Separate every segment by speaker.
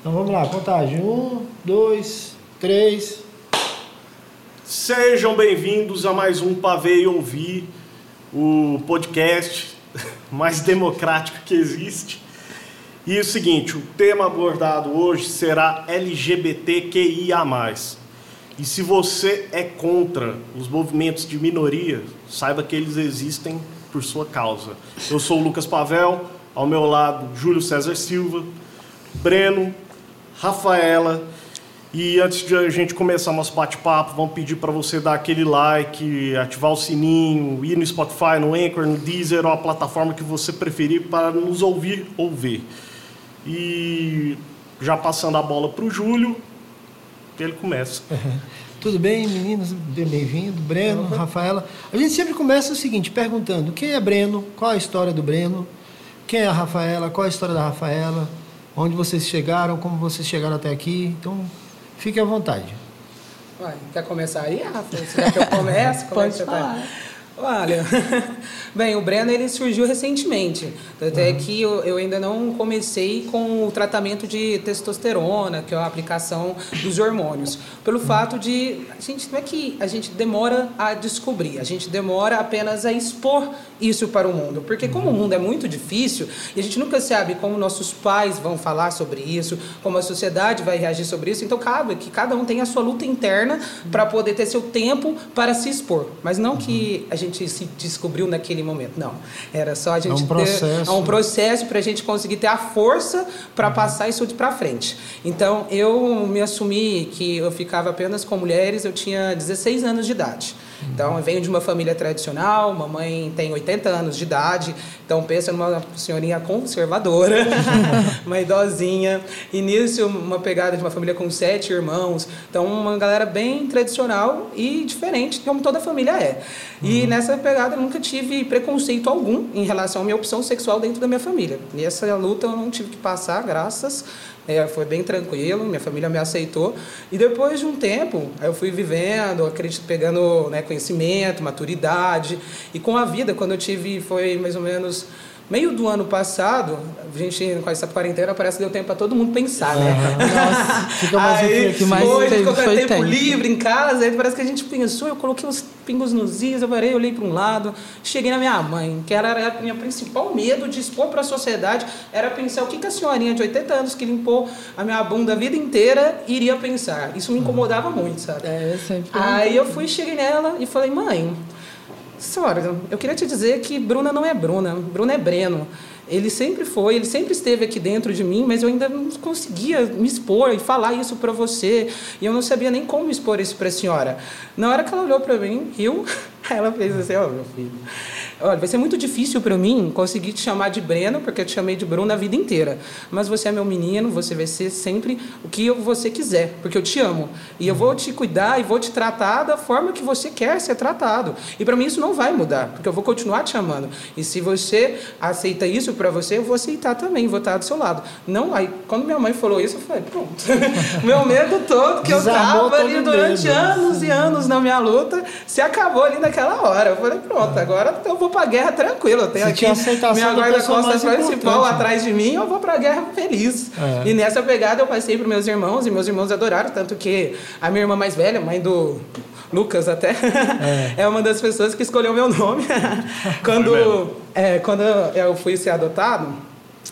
Speaker 1: Então vamos lá, contagem. Um, dois, três.
Speaker 2: Sejam bem-vindos a mais um Pavê e Ouvir, o podcast mais democrático que existe. E é o seguinte, o tema abordado hoje será LGBTQIA+. E se você é contra os movimentos de minoria, saiba que eles existem por sua causa. Eu sou o Lucas Pavel, ao meu lado Júlio César Silva, Breno, Rafaela. E antes de a gente começar nosso bate-papo, vamos pedir para você dar aquele like, ativar o sininho, ir no Spotify, no Anchor, no Deezer ou a plataforma que você preferir para nos ouvir ou ver. E já passando a bola para o Júlio, ele começa.
Speaker 1: Tudo bem, meninos? Bem-vindo. Breno, uhum. Rafaela. A gente sempre começa o seguinte, perguntando quem é Breno, qual a história do Breno, quem é a Rafaela, qual a história da Rafaela, onde vocês chegaram, como vocês chegaram até aqui. Então, fique à vontade.
Speaker 3: Ué, quer começar aí? Você quer que eu comece?
Speaker 4: Como Pode é que falar. Tá?
Speaker 3: Olha, bem, o Breno ele surgiu recentemente, até uhum. que eu, eu, ainda não comecei com o tratamento de testosterona, que é a aplicação dos hormônios, pelo uhum. fato de a gente não é que a gente demora a descobrir, a gente demora apenas a expor isso para o mundo, porque como o mundo é muito difícil e a gente nunca sabe como nossos pais vão falar sobre isso, como a sociedade vai reagir sobre isso, então cabe que cada um tenha a sua luta interna para poder ter seu tempo para se expor, mas não que a gente gente se descobriu naquele momento. Não. Era só a gente
Speaker 1: é um processo,
Speaker 3: ter um processo para a gente conseguir ter a força para uhum. passar isso para frente. Então, eu me assumi que eu ficava apenas com mulheres, eu tinha 16 anos de idade. Então, eu venho de uma família tradicional, mamãe tem 80 anos de idade, então pensa numa senhorinha conservadora, uma idosinha. Início, uma pegada de uma família com sete irmãos, então uma galera bem tradicional e diferente, como toda família é. E uhum. Nessa pegada eu nunca tive preconceito algum em relação à minha opção sexual dentro da minha família. E essa luta eu não tive que passar, graças é, foi bem tranquilo, minha família me aceitou. E depois de um tempo, eu fui vivendo, acredito, pegando né, conhecimento, maturidade. E com a vida, quando eu tive, foi mais ou menos meio do ano passado, a gente com essa quarentena parece que deu tempo para todo mundo pensar, né?
Speaker 1: Nossa, fica mais aí,
Speaker 3: que mais foi, ficou com tempo, tempo livre em casa, aí parece que a gente pensou, eu coloquei uns pingos nos is, eu parei, olhei para um lado, cheguei na minha mãe, que era a minha principal medo de expor para a sociedade, era pensar o que, que a senhorinha de 80 anos que limpou a minha bunda a vida inteira iria pensar. Isso me incomodava muito, sabe?
Speaker 4: É, eu sempre.
Speaker 3: Aí eu fui, cheguei nela e falei, mãe, Senhora, eu queria te dizer que Bruna não é Bruna, Bruna é Breno. Ele sempre foi, ele sempre esteve aqui dentro de mim, mas eu ainda não conseguia me expor e falar isso para você. E eu não sabia nem como expor isso para a senhora. Na hora que ela olhou para mim, riu, ela fez assim: Ó, oh, meu filho, Olha, vai ser muito difícil para mim conseguir te chamar de Breno, porque eu te chamei de Bruno a vida inteira. Mas você é meu menino, você vai ser sempre o que você quiser, porque eu te amo. E eu vou te cuidar e vou te tratar da forma que você quer ser tratado. E para mim isso não vai mudar, porque eu vou continuar te amando. E se você aceita isso para você, eu vou aceitar também, vou estar do seu lado. Não, aí quando minha mãe falou isso, eu falei, pronto. meu medo todo que Desarmou eu tava ali durante medo. anos e anos na minha luta, se acabou ali naquela hora. Eu falei, pronto, agora eu vou vou para a guerra tranquilo. Eu tenho aqui minha guarda-costas principal atrás de mim, eu vou para a guerra feliz. É. E nessa pegada eu passei para meus irmãos e meus irmãos adoraram, tanto que a minha irmã mais velha, mãe do Lucas até, é, é uma das pessoas que escolheu meu nome. quando, é, quando eu fui ser adotado,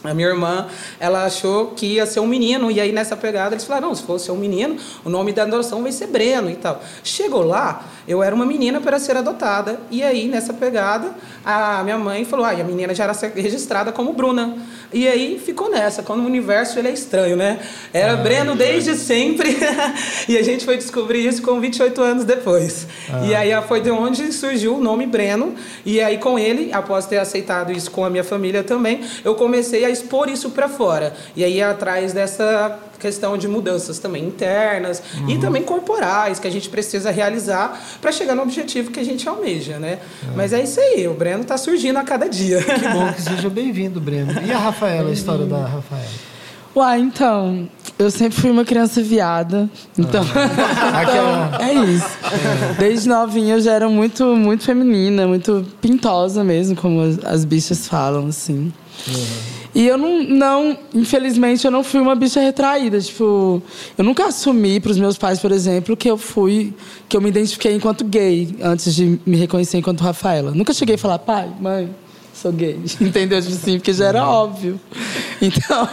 Speaker 3: a minha irmã, ela achou que ia ser um menino, e aí nessa pegada eles falaram: não, se fosse um menino, o nome da adoção vai ser Breno e tal. Chegou lá, eu era uma menina para ser adotada, e aí nessa pegada, a minha mãe falou: ah, a menina já era registrada como Bruna. E aí ficou nessa, quando o universo ele é estranho, né? Era ah, Breno desde sempre, e a gente foi descobrir isso com 28 anos depois. Ah. E aí foi de onde surgiu o nome Breno, e aí com ele, após ter aceitado isso com a minha família também, eu comecei a expor isso para fora. E aí atrás dessa questão de mudanças também internas uhum. e também corporais que a gente precisa realizar para chegar no objetivo que a gente almeja, né? É. Mas é isso aí, o Breno está surgindo a cada dia.
Speaker 1: Que bom que seja bem-vindo, Breno. E a Rafaela, a história da Rafaela?
Speaker 4: Uai, então, eu sempre fui uma criança viada. Então, ah. então é isso. Desde novinha eu já era muito, muito feminina, muito pintosa mesmo, como as, as bichas falam, assim. Uhum. E eu não, não, infelizmente, eu não fui uma bicha retraída. Tipo, eu nunca assumi para os meus pais, por exemplo, que eu fui, que eu me identifiquei enquanto gay antes de me reconhecer enquanto Rafaela. Nunca cheguei a falar, pai, mãe, sou gay. Entendeu? Tipo assim, porque já era óbvio. Então,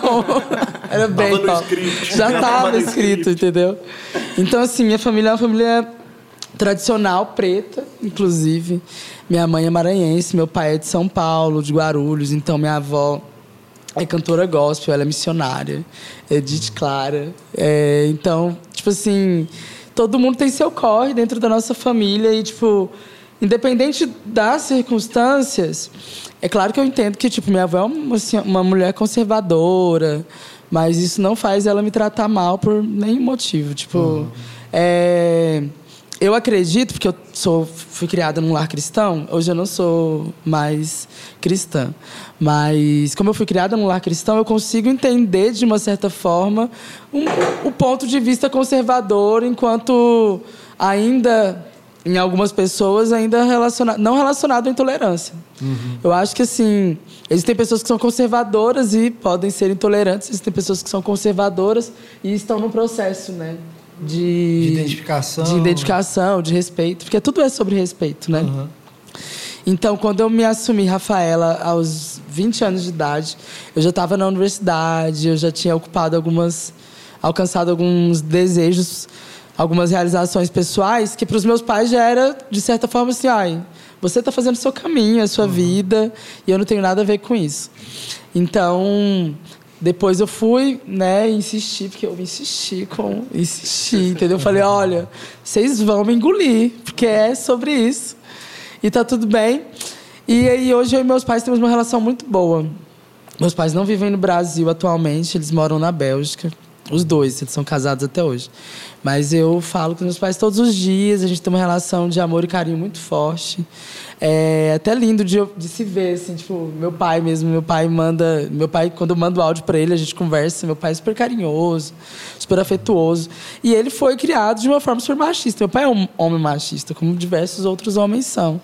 Speaker 4: era bem.
Speaker 2: Tava escrito.
Speaker 4: Já estava escrito, entendeu? Então, assim, minha família é uma família tradicional, preta, inclusive. Minha mãe é maranhense, meu pai é de São Paulo, de Guarulhos, então minha avó é cantora gospel, ela é missionária, é Edith Clara. É, então, tipo assim, todo mundo tem seu corre dentro da nossa família e, tipo, independente das circunstâncias, é claro que eu entendo que, tipo, minha avó é uma, assim, uma mulher conservadora, mas isso não faz ela me tratar mal por nenhum motivo. Tipo, uhum. é eu acredito, porque eu sou, fui criada num lar cristão, hoje eu não sou mais cristã. Mas, como eu fui criada num lar cristão, eu consigo entender, de uma certa forma, um, o ponto de vista conservador, enquanto ainda, em algumas pessoas, ainda relaciona, não relacionado à intolerância. Uhum. Eu acho que, assim, existem pessoas que são conservadoras e podem ser intolerantes, existem pessoas que são conservadoras e estão no processo, né?
Speaker 1: De, de identificação.
Speaker 4: De identificação, de respeito, porque tudo é sobre respeito, né? Uhum. Então, quando eu me assumi Rafaela aos 20 anos de idade, eu já estava na universidade, eu já tinha ocupado algumas. alcançado alguns desejos, algumas realizações pessoais, que para os meus pais já era, de certa forma, assim: ai, você está fazendo o seu caminho, a sua uhum. vida, e eu não tenho nada a ver com isso. Então, depois eu fui, né, insistir, porque eu insisti com. Insisti, entendeu? Eu falei, olha, vocês vão me engolir, porque é sobre isso. E tá tudo bem. E aí hoje eu e meus pais temos uma relação muito boa. Meus pais não vivem no Brasil atualmente, eles moram na Bélgica. Os dois, eles são casados até hoje. Mas eu falo com meus pais todos os dias, a gente tem uma relação de amor e carinho muito forte. É até lindo de, de se ver, assim, tipo, meu pai mesmo, meu pai manda. Meu pai, quando eu mando áudio para ele, a gente conversa, meu pai é super carinhoso, super afetuoso. E ele foi criado de uma forma super machista. Meu pai é um homem machista, como diversos outros homens são.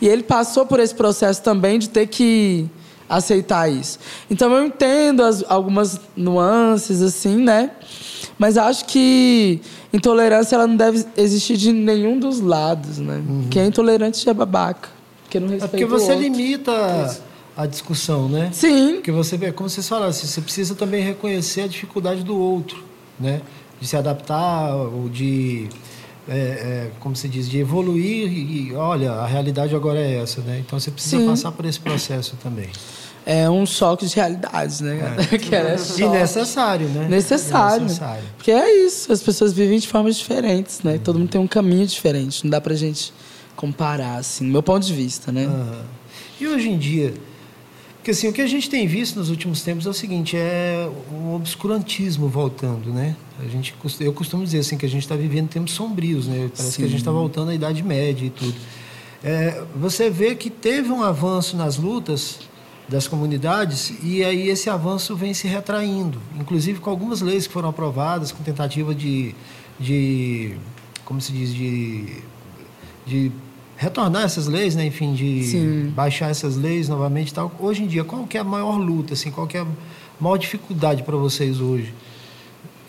Speaker 4: E ele passou por esse processo também de ter que aceitar isso. Então eu entendo as, algumas nuances assim, né? Mas acho que intolerância ela não deve existir de nenhum dos lados, né? Uhum. Quem é intolerante é babaca, porque não respeita
Speaker 1: É porque você limita a discussão, né?
Speaker 4: Sim.
Speaker 1: Porque você vê, como vocês falaram, você precisa também reconhecer a dificuldade do outro, né? De se adaptar ou de é, é, como se diz, de evoluir e, olha, a realidade agora é essa, né? Então você precisa Sim. passar por esse processo também.
Speaker 4: É um choque de realidades, né? É. que
Speaker 1: é e necessário, né?
Speaker 4: Necessário. necessário. Porque é isso, as pessoas vivem de formas diferentes, né? Uhum. Todo mundo tem um caminho diferente, não dá pra gente comparar, assim, meu ponto de vista, né? Uhum.
Speaker 1: E hoje em dia, porque assim, o que a gente tem visto nos últimos tempos é o seguinte, é o obscurantismo voltando, né? A gente, eu costumo dizer assim que a gente está vivendo tempos sombrios, né? Parece Sim. que a gente está voltando à Idade Média e tudo. É, você vê que teve um avanço nas lutas das comunidades e aí esse avanço vem se retraindo, inclusive com algumas leis que foram aprovadas com tentativa de, de como se diz, de, de retornar essas leis, né? Enfim, de Sim. baixar essas leis novamente e tal. Hoje em dia, qual que é a maior luta, assim, qual que é a maior dificuldade para vocês hoje?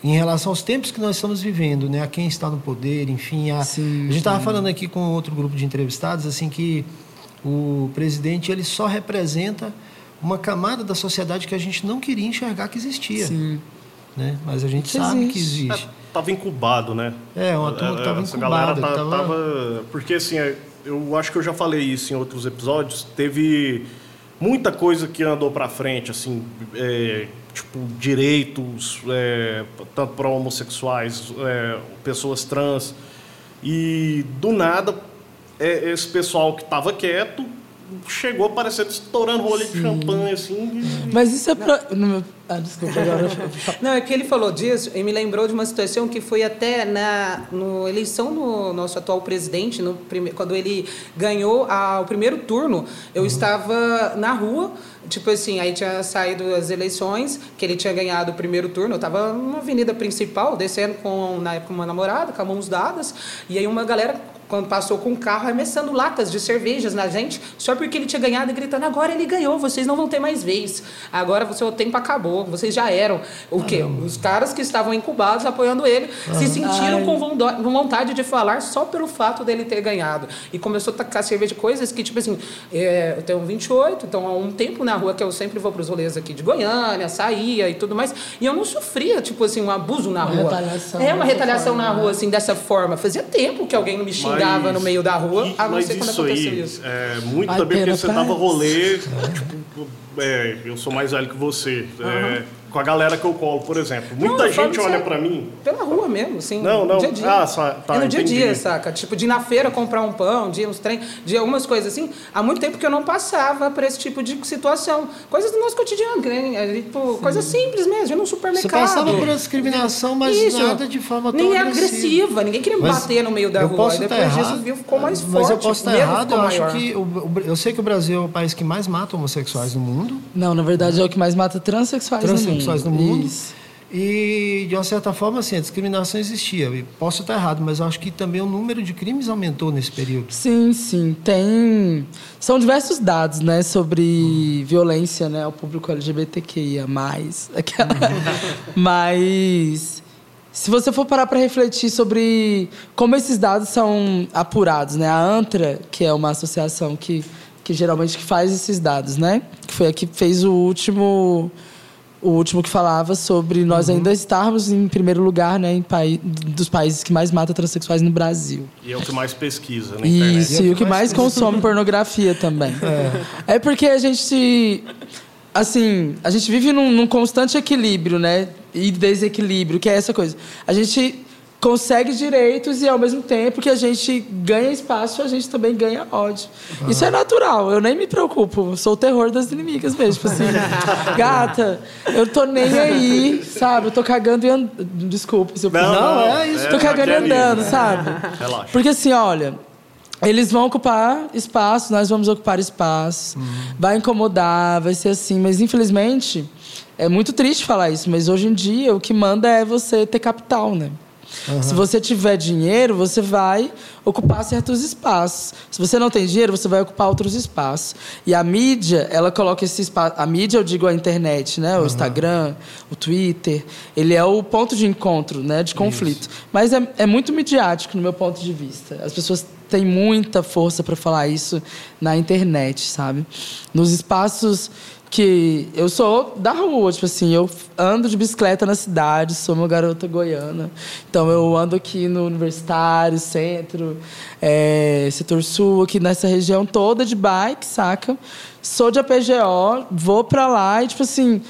Speaker 1: Em relação aos tempos que nós estamos vivendo, né? A quem está no poder, enfim, a, sim, a gente estava falando aqui com outro grupo de entrevistados, assim, que o presidente ele só representa uma camada da sociedade que a gente não queria enxergar que existia. Sim. Né? Mas a gente sabe existe. que existe.
Speaker 2: Estava é, incubado, né?
Speaker 1: É, uma turma que estava incubada. Tá, tava...
Speaker 2: tava... Porque assim, é, eu acho que eu já falei isso em outros episódios, teve muita coisa que andou para frente, assim, é, tipo, direitos, é, tanto para homossexuais, é, pessoas trans, e do nada, é, esse pessoal que estava quieto chegou parecendo estourando rolê de champanhe, assim.
Speaker 4: Mas isso é pra... Ah, desculpa, agora.
Speaker 3: Não, é que ele falou disso e me lembrou de uma situação que foi até na no eleição do nosso atual presidente, no prime, quando ele ganhou a, o primeiro turno, eu uhum. estava na rua, tipo assim, aí tinha saído as eleições, que ele tinha ganhado o primeiro turno, eu estava numa avenida principal, descendo com, na época, uma namorada, com as mãos dadas, e aí uma galera quando passou com o carro arremessando latas de cervejas na gente, só porque ele tinha ganhado e gritando: agora ele ganhou, vocês não vão ter mais vez. Agora o seu tempo acabou, vocês já eram. O quê? Os caras que estavam incubados apoiando ele se sentiram com vontade de falar só pelo fato dele ter ganhado. E começou a tacar cerveja de coisas que, tipo assim, é, eu tenho 28, então há um tempo na rua que eu sempre vou para os rolês aqui de Goiânia, saía e tudo mais, e eu não sofria, tipo assim, um abuso na
Speaker 4: Uma
Speaker 3: rua.
Speaker 4: retaliação
Speaker 3: é, uma retaliação
Speaker 4: forma,
Speaker 3: na rua, assim, dessa forma. Fazia tempo que alguém não me xingava
Speaker 2: Mas-
Speaker 3: no meio da rua,
Speaker 2: e-
Speaker 3: a não
Speaker 2: mas
Speaker 3: ser quando
Speaker 2: isso
Speaker 3: aconteceu
Speaker 2: aí,
Speaker 3: isso.
Speaker 2: É, muito
Speaker 4: Ai,
Speaker 2: também porque você dava rolê, tipo, é, eu sou mais velho que você. é, com a galera que eu colo, por exemplo. Muita
Speaker 3: Não,
Speaker 2: gente olha pra mim.
Speaker 3: Pela rua mesmo, assim.
Speaker 2: Não, não.
Speaker 3: Dia a dia.
Speaker 2: Ah, só- tá,
Speaker 3: é no dia a dia, saca? Tipo, de ir na feira comprar um pão, de ir uns trem, de algumas coisas assim. Há muito tempo que eu não passava por esse tipo de situação. Coisas do nosso cotidiano, que nem, é, tipo, coisas simples mesmo, num supermercado.
Speaker 1: Você passava por discriminação, mas
Speaker 3: Isso.
Speaker 1: nada de forma tão
Speaker 3: Nem
Speaker 1: agressiva.
Speaker 3: agressiva, ninguém queria me
Speaker 1: Mas
Speaker 3: bater no meio da
Speaker 1: eu
Speaker 3: rua.
Speaker 1: posso
Speaker 3: depois
Speaker 1: errado,
Speaker 3: disso viu, ficou mais forte.
Speaker 1: Mas eu posso estar errado, eu
Speaker 3: ficou
Speaker 1: acho
Speaker 3: maior.
Speaker 1: que. O, o- eu sei que o Brasil é o país que mais mata homossexuais no mundo.
Speaker 4: Não, na verdade é o que mais mata transexuais,
Speaker 1: Transexuais
Speaker 4: no
Speaker 1: no
Speaker 4: mundo. Isso.
Speaker 1: E, de uma certa forma, assim, a discriminação existia. E Posso estar errado, mas acho que também o número de crimes aumentou nesse período.
Speaker 4: Sim, sim. Tem. São diversos dados, né, sobre violência, né, ao público LGBTQIA. Aquela... Mas. Se você for parar para refletir sobre como esses dados são apurados, né? A ANTRA, que é uma associação que, que geralmente faz esses dados, né? Que foi a que fez o último o último que falava sobre nós ainda estarmos em primeiro lugar, né, em pai, dos países que mais mata transexuais no Brasil.
Speaker 2: E é o que mais pesquisa na internet.
Speaker 4: Isso, e o que mais consome pornografia também. É. porque a gente. Assim, a gente vive num, num constante equilíbrio, né? E desequilíbrio, que é essa coisa. A gente consegue direitos e, ao mesmo tempo que a gente ganha espaço, a gente também ganha ódio. Isso é natural, eu nem me preocupo. Sou o terror das inimigas mesmo. Tipo assim, gata, eu tô nem aí, sabe? Eu tô cagando e andando. Desculpa se eu
Speaker 2: Não, não,
Speaker 1: é isso.
Speaker 4: Tô cagando e andando, sabe?
Speaker 2: Relaxa.
Speaker 4: Porque assim, olha, eles vão ocupar espaço, nós vamos ocupar espaço. Vai incomodar, vai ser assim, mas infelizmente é muito triste falar isso, mas hoje em dia o que manda é você ter capital, né? Se você tiver dinheiro, você vai ocupar certos espaços. Se você não tem dinheiro, você vai ocupar outros espaços. E a mídia, ela coloca esse espaço. A mídia, eu digo a internet, né? O Instagram, o Twitter. Ele é o ponto de encontro, né? De conflito. Mas é, é muito midiático, no meu ponto de vista. As pessoas têm muita força para falar isso na internet, sabe? Nos espaços que eu sou da rua, tipo assim, eu ando de bicicleta na cidade, sou uma garota goiana. Então eu ando aqui no Universitário, Centro, é, Setor Sul, aqui nessa região toda de bike, saca? Sou de APGO, vou pra lá e tipo assim,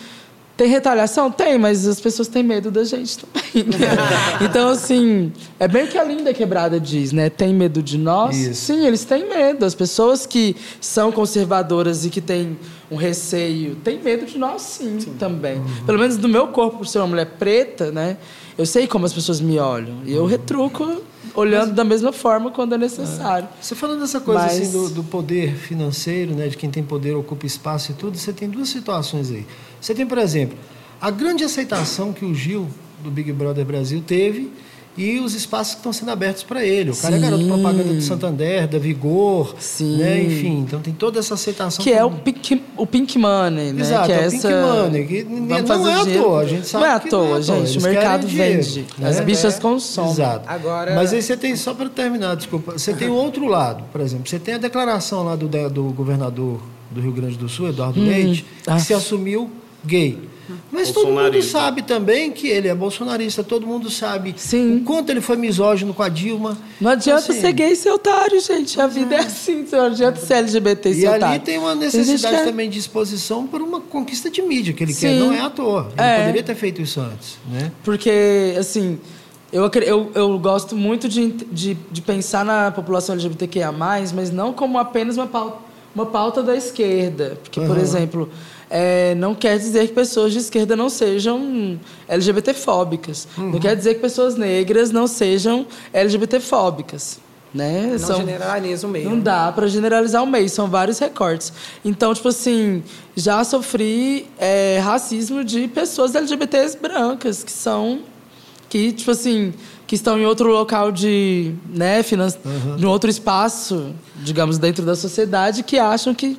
Speaker 4: tem retaliação? Tem, mas as pessoas têm medo da gente também. né? então, assim, é bem o que a Linda Quebrada diz, né? Tem medo de nós?
Speaker 1: Isso.
Speaker 4: Sim, eles têm medo. As pessoas que são conservadoras e que têm um receio têm medo de nós, sim, também. Pelo menos do meu corpo, por ser uma mulher preta, né? Eu sei como as pessoas me olham. E eu retruco olhando da mesma forma quando é necessário.
Speaker 1: Você falando dessa coisa
Speaker 4: Mas-
Speaker 1: assim do, do poder financeiro, né, de quem tem poder ocupa espaço e tudo, você tem duas situações aí. Você tem, por exemplo, a grande aceitação que o Gil do Big Brother Brasil teve e os espaços que estão sendo abertos para ele. O cara é
Speaker 4: Sim.
Speaker 1: garoto propaganda do Santander, da Vigor,
Speaker 4: Sim.
Speaker 1: né, enfim, então tem toda essa aceitação
Speaker 4: Que é o pink, o pink money, né?
Speaker 1: Exato,
Speaker 4: que é
Speaker 1: é o pink
Speaker 4: essa...
Speaker 1: money, que
Speaker 4: Vamos
Speaker 1: não
Speaker 4: fazer
Speaker 1: é à toa, a gente sabe
Speaker 4: Não é à
Speaker 1: que
Speaker 4: toa,
Speaker 1: não é à toa,
Speaker 4: gente.
Speaker 1: eles
Speaker 4: O mercado
Speaker 1: dinheiro,
Speaker 4: vende.
Speaker 1: né?
Speaker 4: As bichas
Speaker 3: É.
Speaker 4: consomem.
Speaker 1: Exato.
Speaker 3: Agora-
Speaker 1: Mas aí você tem, só para terminar, desculpa, você tem o outro lado, por exemplo, você tem a declaração lá do, do governador do Rio Grande do Sul, Eduardo Leite, que
Speaker 4: ah.
Speaker 1: se assumiu gay. Mas todo mundo sabe também que ele é bolsonarista, todo mundo sabe
Speaker 4: Sim.
Speaker 1: o quanto ele foi misógino com a Dilma.
Speaker 4: Não adianta
Speaker 1: Assim,
Speaker 4: ser gay e ser otário, gente. A vida é assim. Não adianta ser LGBT e
Speaker 1: E
Speaker 4: ser
Speaker 1: ali
Speaker 4: otário.
Speaker 1: tem uma necessidade
Speaker 4: é-
Speaker 1: também de exposição por uma conquista de mídia que ele quer,
Speaker 4: Sim.
Speaker 1: não é à toa. Ele
Speaker 4: É.
Speaker 1: poderia ter feito isso antes, né?
Speaker 4: Porque, assim, eu, eu, eu gosto muito de, de, de pensar na população LGBTQIA, mas não como apenas uma pauta, uma pauta da esquerda. Porque, por
Speaker 1: Aham.
Speaker 4: exemplo, é, não quer dizer que pessoas de esquerda não sejam LGBTfóbicas.
Speaker 1: Uhum.
Speaker 4: Não quer dizer que pessoas negras não sejam LGBTfóbicas. Né?
Speaker 3: Não
Speaker 4: São-
Speaker 3: generaliza o meio.
Speaker 4: Não dá para generalizar o meio, são vários recortes. Então, tipo assim, já sofri é, racismo de pessoas LGBTs brancas, que são. que, tipo assim, que estão em outro local de, né, finan... uhum. em outro espaço, digamos, dentro da sociedade, que acham que,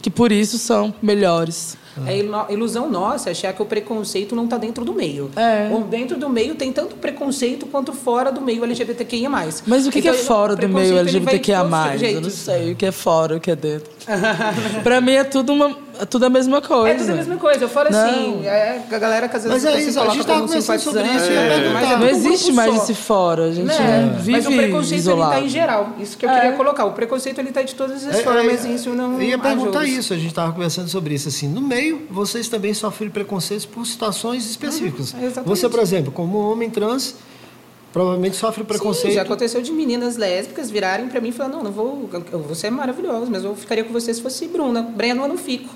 Speaker 4: que por isso são melhores.
Speaker 3: É ilusão nossa achar que o preconceito não está dentro do meio.
Speaker 4: É.
Speaker 3: Ou dentro do meio tem tanto preconceito quanto fora do meio LGBTQIA+.
Speaker 4: Mas o que, então, que é fora do meio LGBTQIA+. Eu não sei o que é fora, o que é dentro. Para mim é tudo uma é tudo a mesma coisa.
Speaker 3: É tudo a mesma coisa. Eu falo não. assim, é, a galera que às vezes
Speaker 1: mas é isso, a gente estava conversando sobre isso. É.
Speaker 4: Mas é não existe mais só. esse fora. A gente né? vive Mas o
Speaker 3: preconceito
Speaker 4: isolado.
Speaker 3: ele está em geral. Isso que eu queria é. colocar. O preconceito ele está de todas as é, formas. É, isso não.
Speaker 1: Eu ia perguntar isso. A gente estava conversando sobre isso. Assim, no meio, vocês também sofrem preconceitos por situações específicas. Uhum, você, por exemplo, como homem trans provavelmente sofre preconceito. Sim,
Speaker 3: já aconteceu de meninas lésbicas virarem para mim e falar não, não vou, você é maravilhosa, mas eu ficaria com você se fosse Bruna. Breno eu não fico.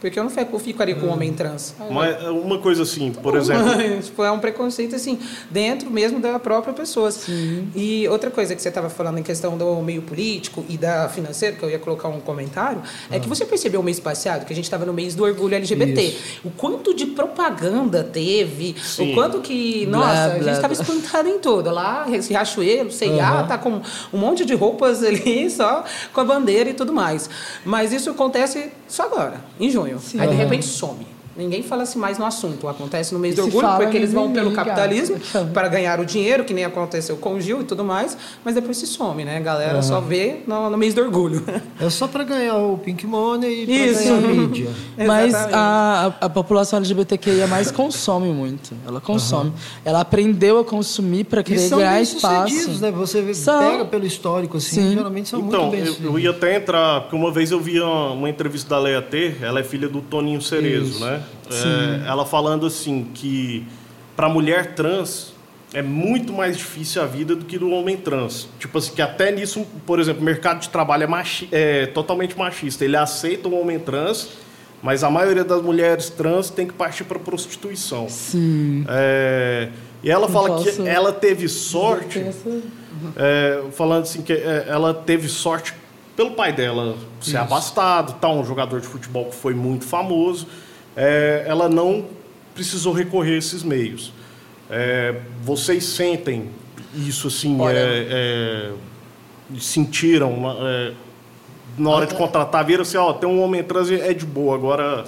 Speaker 3: Porque eu não ficaria com um homem trans.
Speaker 2: Mas uma coisa assim, por exemplo.
Speaker 3: tipo, é um preconceito assim, dentro mesmo da própria pessoa.
Speaker 4: Sim.
Speaker 3: E outra coisa que você estava falando em questão do meio político e da financeira, que eu ia colocar um comentário, ah. é que ah. você percebeu o mês passado que a gente estava no mês do orgulho LGBT. Isso. O quanto de propaganda teve, Sim. o quanto que. Nossa, blá, a gente estava espantado em tudo. Lá, Riachuelo, CIA, uhum. tá com um monte de roupas ali, só com a bandeira e tudo mais. Mas isso acontece só agora, em junho. Sim. Aí, de repente, some. Ninguém fala assim mais no assunto. Acontece no mês do orgulho, porque eles vão pelo capitalismo para ganhar o dinheiro, que nem aconteceu com o Gil e tudo mais, mas depois se some, né? A galera uhum. só vê no, no, mês do orgulho.
Speaker 1: É só para ganhar o Pink Money e para ganhar a mídia.
Speaker 4: mas a, a, população LGBTQIA mais consome muito. Ela consome. Uhum. Ela aprendeu a consumir para querer ganhar espaço.
Speaker 1: Né? Você são. pega pelo histórico, assim, Sim. geralmente são
Speaker 2: então,
Speaker 1: muito bem
Speaker 2: eu, eu ia até entrar, porque uma vez eu vi uma, uma entrevista da Leia T, ela é filha do Toninho Cerezo, Isso. né? É, ela falando assim que para mulher trans é muito mais difícil a vida do que do homem trans. Tipo assim, que até nisso, por exemplo, o mercado de trabalho é, machi é totalmente machista. Ele aceita o homem trans, mas a maioria das mulheres trans tem que partir para prostituição.
Speaker 4: Sim.
Speaker 2: É, e ela fala que ela teve sorte, é, falando assim que é, ela teve sorte pelo pai dela ser Isso. abastado, tá um jogador de futebol que foi muito famoso é, ela não precisou recorrer a esses meios. É, vocês sentem isso assim, é, é, sentiram é, na hora de contratar, viram assim, ó, tem um homem trans é de boa, agora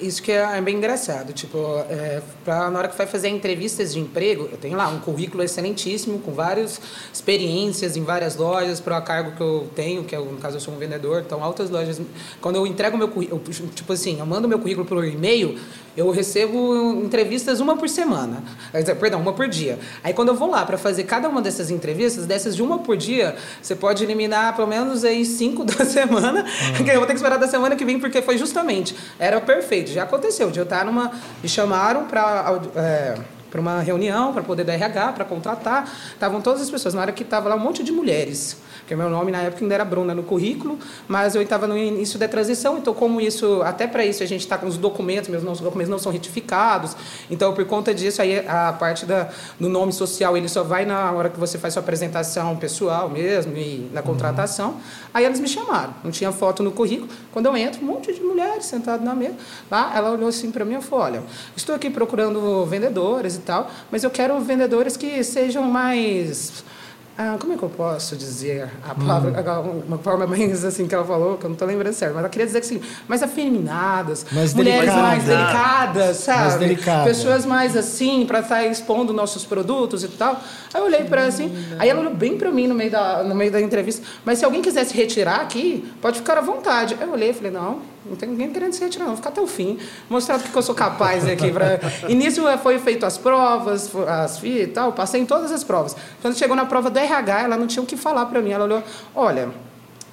Speaker 3: isso que é, é bem engraçado. Tipo, é, pra, na hora que vai fazer entrevistas de emprego, eu tenho lá um currículo excelentíssimo, com várias experiências em várias lojas, para o cargo que eu tenho, que é, no caso eu sou um vendedor, então altas lojas. Quando eu entrego meu currículo, tipo assim, eu mando meu currículo por e-mail, eu recebo entrevistas uma por semana. Perdão, uma por dia. Aí quando eu vou lá para fazer cada uma dessas entrevistas, dessas de uma por dia, você pode eliminar pelo menos aí cinco da semana, uhum. que eu vou ter que esperar da semana que vem, porque foi justamente, era perfeito, já aconteceu, de eu estar numa. Me chamaram para. É, para uma reunião, para poder dar RH, para contratar. Estavam todas as pessoas. Na hora que estava lá um monte de mulheres porque meu nome na época ainda era Bruna no currículo, mas eu estava no início da transição, então como isso, até para isso a gente está com os documentos, meus documentos não são retificados, então por conta disso aí a parte da, do nome social ele só vai na hora que você faz sua apresentação pessoal mesmo e na contratação. Uhum. Aí eles me chamaram, não tinha foto no currículo. Quando eu entro, um monte de mulheres sentadas na mesa. Lá, ela olhou assim para mim e falou: Olha, estou aqui procurando vendedores e tal, mas eu quero vendedores que sejam mais ah, como é que eu posso dizer a palavra, hum. uma forma mais assim que ela falou, que eu não estou lembrando certo, mas ela queria dizer assim, mais afeminadas,
Speaker 1: mais
Speaker 3: mulheres
Speaker 1: delicada.
Speaker 3: mais delicadas, sabe?
Speaker 1: Mais delicada.
Speaker 3: Pessoas mais assim, para estar tá expondo nossos produtos e tal. Aí eu olhei para assim, aí ela olhou bem para mim no meio, da, no meio da entrevista, mas se alguém quiser se retirar aqui, pode ficar à vontade. Aí eu olhei e falei, não, não tem ninguém querendo se retirar, não. Vou ficar até o fim, mostrar que eu sou capaz aqui. Pra... E nisso eh, foi feito as provas, as FIA e tal, passei em todas as provas. Quando chegou na prova do RH, ela não tinha o que falar para mim. Ela olhou, olha,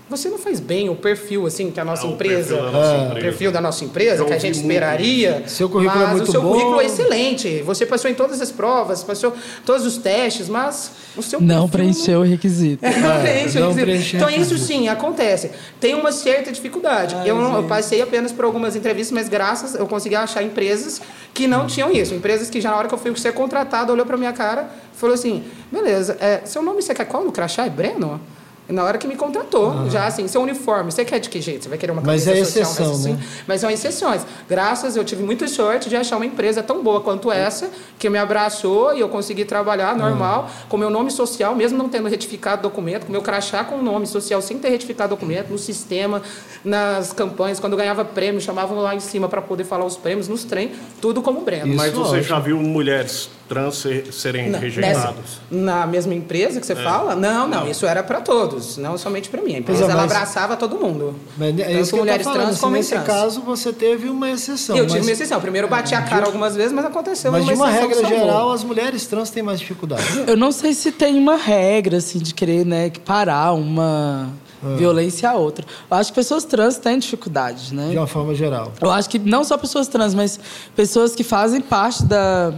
Speaker 3: você não faz bem o perfil assim que a nossa, é, empresa, o perfil, da nossa é. empresa, perfil da nossa empresa, que a gente esperaria.
Speaker 1: Seu currículo
Speaker 3: é
Speaker 1: muito
Speaker 3: o seu
Speaker 1: bom.
Speaker 3: currículo é excelente. Você passou em todas as provas, passou todos os testes, mas o seu
Speaker 4: não preencheu não... o requisito.
Speaker 3: É, não preencheu o requisito. Então isso sim acontece. Tem uma certa dificuldade. Ai, eu, eu, passei apenas por algumas entrevistas, mas graças eu consegui achar empresas que não tinham isso. Empresas que já na hora que eu fui ser contratado olhou para minha cara, falou assim: beleza, é, seu nome você quer qual no crachá? É Breno? Na hora que me contratou, já assim, seu uniforme, você quer de que jeito? Você vai querer uma
Speaker 1: Mas
Speaker 3: camisa
Speaker 1: é
Speaker 3: social,
Speaker 1: exceção,
Speaker 3: mas, assim,
Speaker 1: né?
Speaker 3: mas são exceções. Graças, eu tive muita sorte de achar uma empresa tão boa quanto essa, que me abraçou e eu consegui trabalhar normal, com meu nome social, mesmo não tendo retificado documento, com meu crachá com o nome social, sem ter retificado documento, no sistema, nas campanhas, quando eu ganhava prêmio, chamavam lá em cima para poder falar os prêmios, nos trem, tudo como Breno.
Speaker 1: Isso,
Speaker 2: Mas você
Speaker 1: ótimo.
Speaker 2: já viu mulheres trans ser- serem
Speaker 3: Não,
Speaker 2: rejeitadas?
Speaker 3: nessa- na mesma empresa que você fala? Não, não, isso era para todos, não somente para mim. A empresa
Speaker 1: é,
Speaker 3: ela
Speaker 1: mas-
Speaker 3: abraçava todo mundo.
Speaker 1: Mas é
Speaker 3: Tanto
Speaker 1: isso que
Speaker 3: mulheres
Speaker 1: falando.
Speaker 3: trans
Speaker 1: assim,
Speaker 3: como
Speaker 1: nesse
Speaker 3: trans.
Speaker 1: caso, você teve uma exceção.
Speaker 3: eu
Speaker 1: mas,
Speaker 3: tive uma exceção. Primeiro bati a cara algumas vezes, mas aconteceu
Speaker 1: mas de
Speaker 3: uma
Speaker 1: uma
Speaker 3: exceção
Speaker 1: regra
Speaker 3: que salvou.
Speaker 1: geral, as mulheres trans têm mais dificuldade.
Speaker 4: Eu não sei se tem uma regra, assim, de querer, né, que parar uma violência a outra. Eu acho que pessoas trans têm dificuldades, né?
Speaker 1: De uma forma geral.
Speaker 4: Eu acho que não só pessoas trans, mas pessoas que fazem parte da.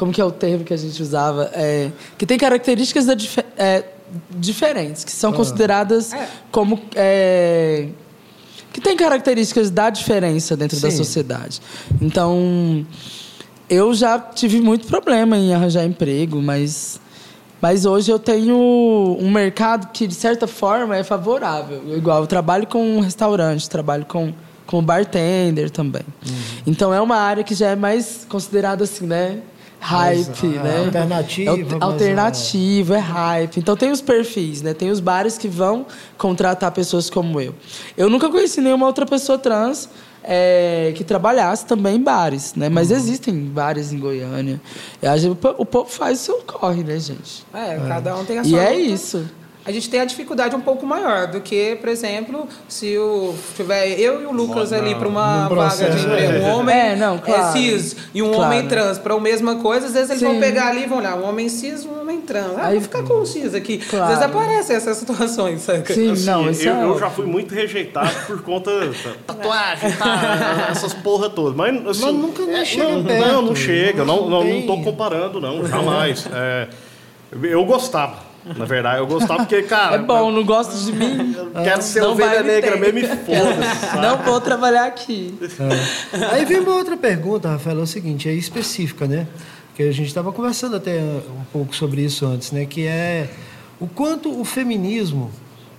Speaker 4: Como que é o termo que a gente usava? É, que tem características da dife- é, diferentes, que são consideradas
Speaker 3: É.
Speaker 4: como. é, que tem características da diferença dentro da
Speaker 1: Sim.
Speaker 4: sociedade. Então, eu já tive muito problema em arranjar emprego, mas. Mas hoje eu tenho um mercado que, de certa forma, é favorável. Igual, eu trabalho com um restaurante, trabalho com, com bartender também. Então, é uma área que já é mais considerada assim, né? Hype,
Speaker 1: ah,
Speaker 4: né?
Speaker 1: alternativa,
Speaker 4: É alternativo, é hype. Então, tem os perfis, né? Tem os bares que vão contratar pessoas como eu. Eu nunca conheci nenhuma outra pessoa trans é, que trabalhasse também em bares, né? Mas existem bares em Goiânia. E a gente- o povo faz o seu corre, né, gente?
Speaker 3: É, cada um tem a
Speaker 4: E
Speaker 3: sua
Speaker 4: é
Speaker 3: luta.
Speaker 4: isso.
Speaker 3: A gente tem a dificuldade um pouco maior do que, por exemplo, se o tiver eu e o Lucas ali para uma vaga de emprego, um homem
Speaker 4: É, não, claro.
Speaker 3: cis e um
Speaker 4: Claro.
Speaker 3: homem trans para a mesma coisa, às vezes eles vão
Speaker 4: Sim.
Speaker 3: pegar ali e vão olhar um homem cis, um homem trans. Ah,
Speaker 4: Aí-
Speaker 3: vou ficar com o cis aqui.
Speaker 4: Claro.
Speaker 3: Às vezes aparecem essas situações, saca?
Speaker 4: Sim,
Speaker 2: Assim,
Speaker 4: não, isso
Speaker 2: eu,
Speaker 4: é
Speaker 2: eu já fui muito rejeitado por conta tatuagem, tá, essas porra todas. Mas, assim,
Speaker 1: Mas nunca
Speaker 2: é,
Speaker 1: chega
Speaker 2: não,
Speaker 1: perto.
Speaker 2: Não, não chega. Não,
Speaker 1: Não
Speaker 2: não, não tô comparando, não, jamais. É, eu gostava. Na verdade, eu gostava porque, cara.
Speaker 4: É bom, não gosta de mim?
Speaker 2: eu Quero ser
Speaker 4: Não
Speaker 2: ovelha negra mesmo e foda-se. sabe?
Speaker 4: Não vou trabalhar aqui.
Speaker 1: Aí vem uma outra pergunta, Rafael, é o seguinte, é específica, né? Que a gente estava conversando até um pouco sobre isso antes, né? Que é o quanto o feminismo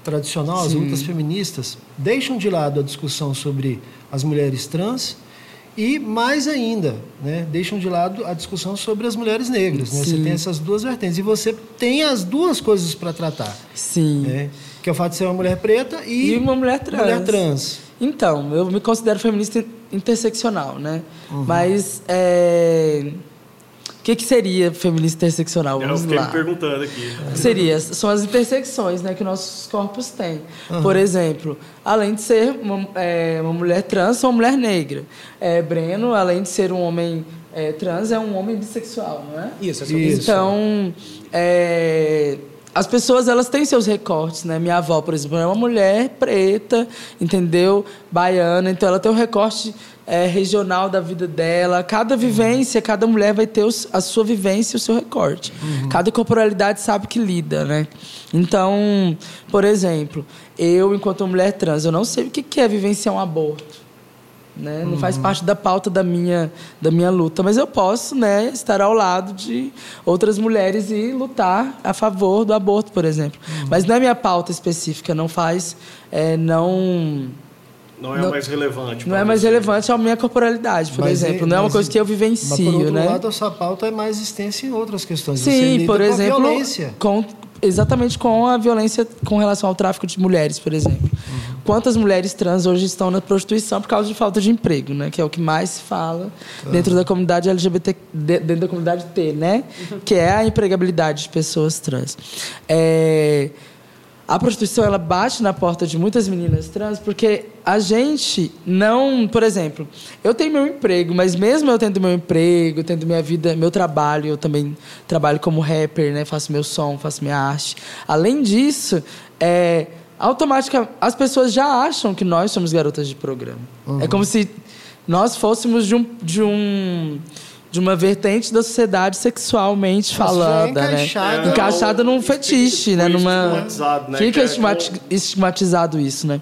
Speaker 1: tradicional, as lutas feministas, deixam de lado a discussão sobre as mulheres trans e, mais ainda, né, deixam de lado a discussão sobre as mulheres negras. Né? Você tem essas duas vertentes. E você tem as duas coisas para tratar.
Speaker 4: Sim.
Speaker 1: Né? Que é o fato de ser uma mulher preta e,
Speaker 4: E uma mulher trans.
Speaker 1: mulher trans.
Speaker 4: Então, eu me considero feminista interseccional, né?
Speaker 1: Uhum.
Speaker 4: Mas é... o que, que seria feminista interseccional?
Speaker 2: Eu
Speaker 4: Vamos
Speaker 2: fiquei
Speaker 4: lá.
Speaker 2: me perguntando aqui.
Speaker 4: O que seria? São as intersecções né, que nossos corpos têm. Por exemplo, além de ser uma, é, uma mulher trans, sou uma mulher negra. É, Breno, além de ser um homem é, trans, é um homem bissexual, não é?
Speaker 3: Isso, é sobre
Speaker 1: Isso.
Speaker 4: Então, é, as pessoas elas têm seus recortes, né? Minha avó, por exemplo, é uma mulher preta, entendeu? Baiana, então ela tem um recorte é, regional da vida dela. Cada vivência, cada mulher vai ter os- a sua vivência e o seu recorte. Cada corporalidade sabe que lida, né? Então, por exemplo, eu, enquanto mulher trans, eu não sei o que é vivenciar um aborto né? Não faz parte da pauta da minha, da minha luta, mas eu posso, né, estar ao lado de outras mulheres e lutar a favor do aborto, por exemplo. Mas não é minha pauta específica, não faz, é, não
Speaker 2: Não é
Speaker 4: Não-
Speaker 2: mais relevante.
Speaker 4: não é mais relevante à minha corporalidade, por
Speaker 1: Mas
Speaker 4: exemplo.
Speaker 1: e-
Speaker 4: não é uma
Speaker 1: mas-
Speaker 4: coisa que eu
Speaker 1: Mas,
Speaker 4: vivencio,
Speaker 1: por outro
Speaker 4: né?
Speaker 1: lado, a sua pauta é mais extensa em outras questões.
Speaker 4: Sim, por
Speaker 1: com a
Speaker 4: exemplo,
Speaker 1: violência.
Speaker 4: com, exatamente com a violência com relação ao tráfico de mulheres, por exemplo.
Speaker 1: Uhum.
Speaker 4: Quantas mulheres trans hoje estão na prostituição por causa de falta de emprego, né? Que é o que mais se fala dentro da comunidade LGBT, de- dentro da comunidade T, né? Que é a empregabilidade de pessoas trans. É, a prostituição ela bate na porta de muitas meninas trans porque a gente não, por exemplo, eu tenho meu emprego, mas mesmo eu tendo meu emprego, tendo minha vida, meu trabalho, eu também trabalho como rapper, né? Faço meu som, faço minha arte. Além disso, é automática, as pessoas já acham que nós somos garotas de programa. É como se nós fôssemos de um, de um de uma vertente da sociedade sexualmente
Speaker 1: é
Speaker 4: falando, né?
Speaker 1: encaixada.
Speaker 4: Encaixada num fetiche, né? Numa
Speaker 2: estigmatizado, né?
Speaker 4: Fica
Speaker 2: Que é
Speaker 4: estigmatizado isso, né?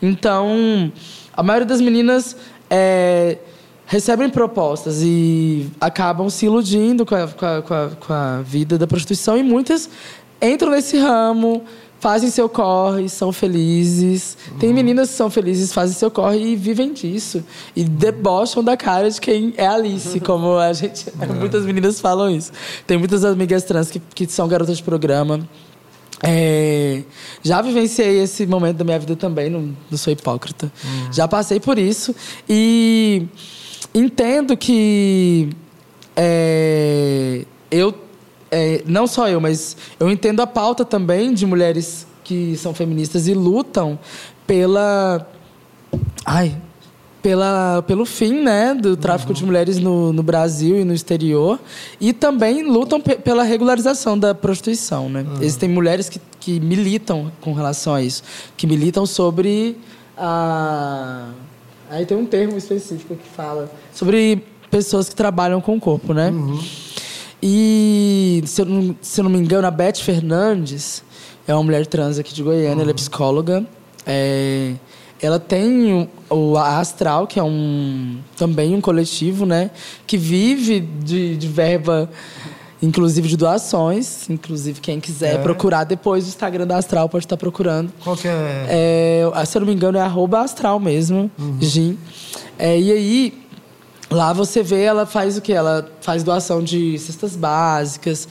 Speaker 4: Então, a maioria das meninas é, recebem propostas e acabam se iludindo com a, com, a, com, a, com a vida da prostituição e muitas entram nesse ramo, fazem seu corre, são felizes. Uhum. Tem meninas que são felizes, fazem seu corre e vivem disso. E debocham da cara de quem é Alice, como a gente. Uhum. Muitas meninas falam isso. Tem muitas amigas trans que, que são garotas de programa. É, já vivenciei esse momento da minha vida também, não, não sou hipócrita. Uhum. Já passei por isso. E entendo que é, eu é, não só eu, mas eu entendo a pauta também de mulheres que são feministas e lutam pela. Ai, pela, pelo fim né, do tráfico uhum. de mulheres no, no Brasil e no exterior. E também lutam pela regularização da prostituição. Né? Uhum. Existem mulheres que, que militam com relação a isso, que militam sobre a. Aí tem um termo específico que fala sobre pessoas que trabalham com o corpo, né? Uhum. E, se eu, não, se eu não me engano, a Beth Fernandes é uma mulher trans aqui de Goiânia, uhum. ela é psicóloga. É, ela tem o, Astral, que é um também um coletivo, né? Que vive de, de verba, inclusive de doações. Inclusive, quem quiser é. procurar depois o Instagram da Astral pode estar procurando.
Speaker 1: Qual que é?
Speaker 4: é se eu não me engano, é arroba astral mesmo, uhum. Gin. É, e aí, Lá você vê, ela faz o que? Ela faz doação de cestas básicas,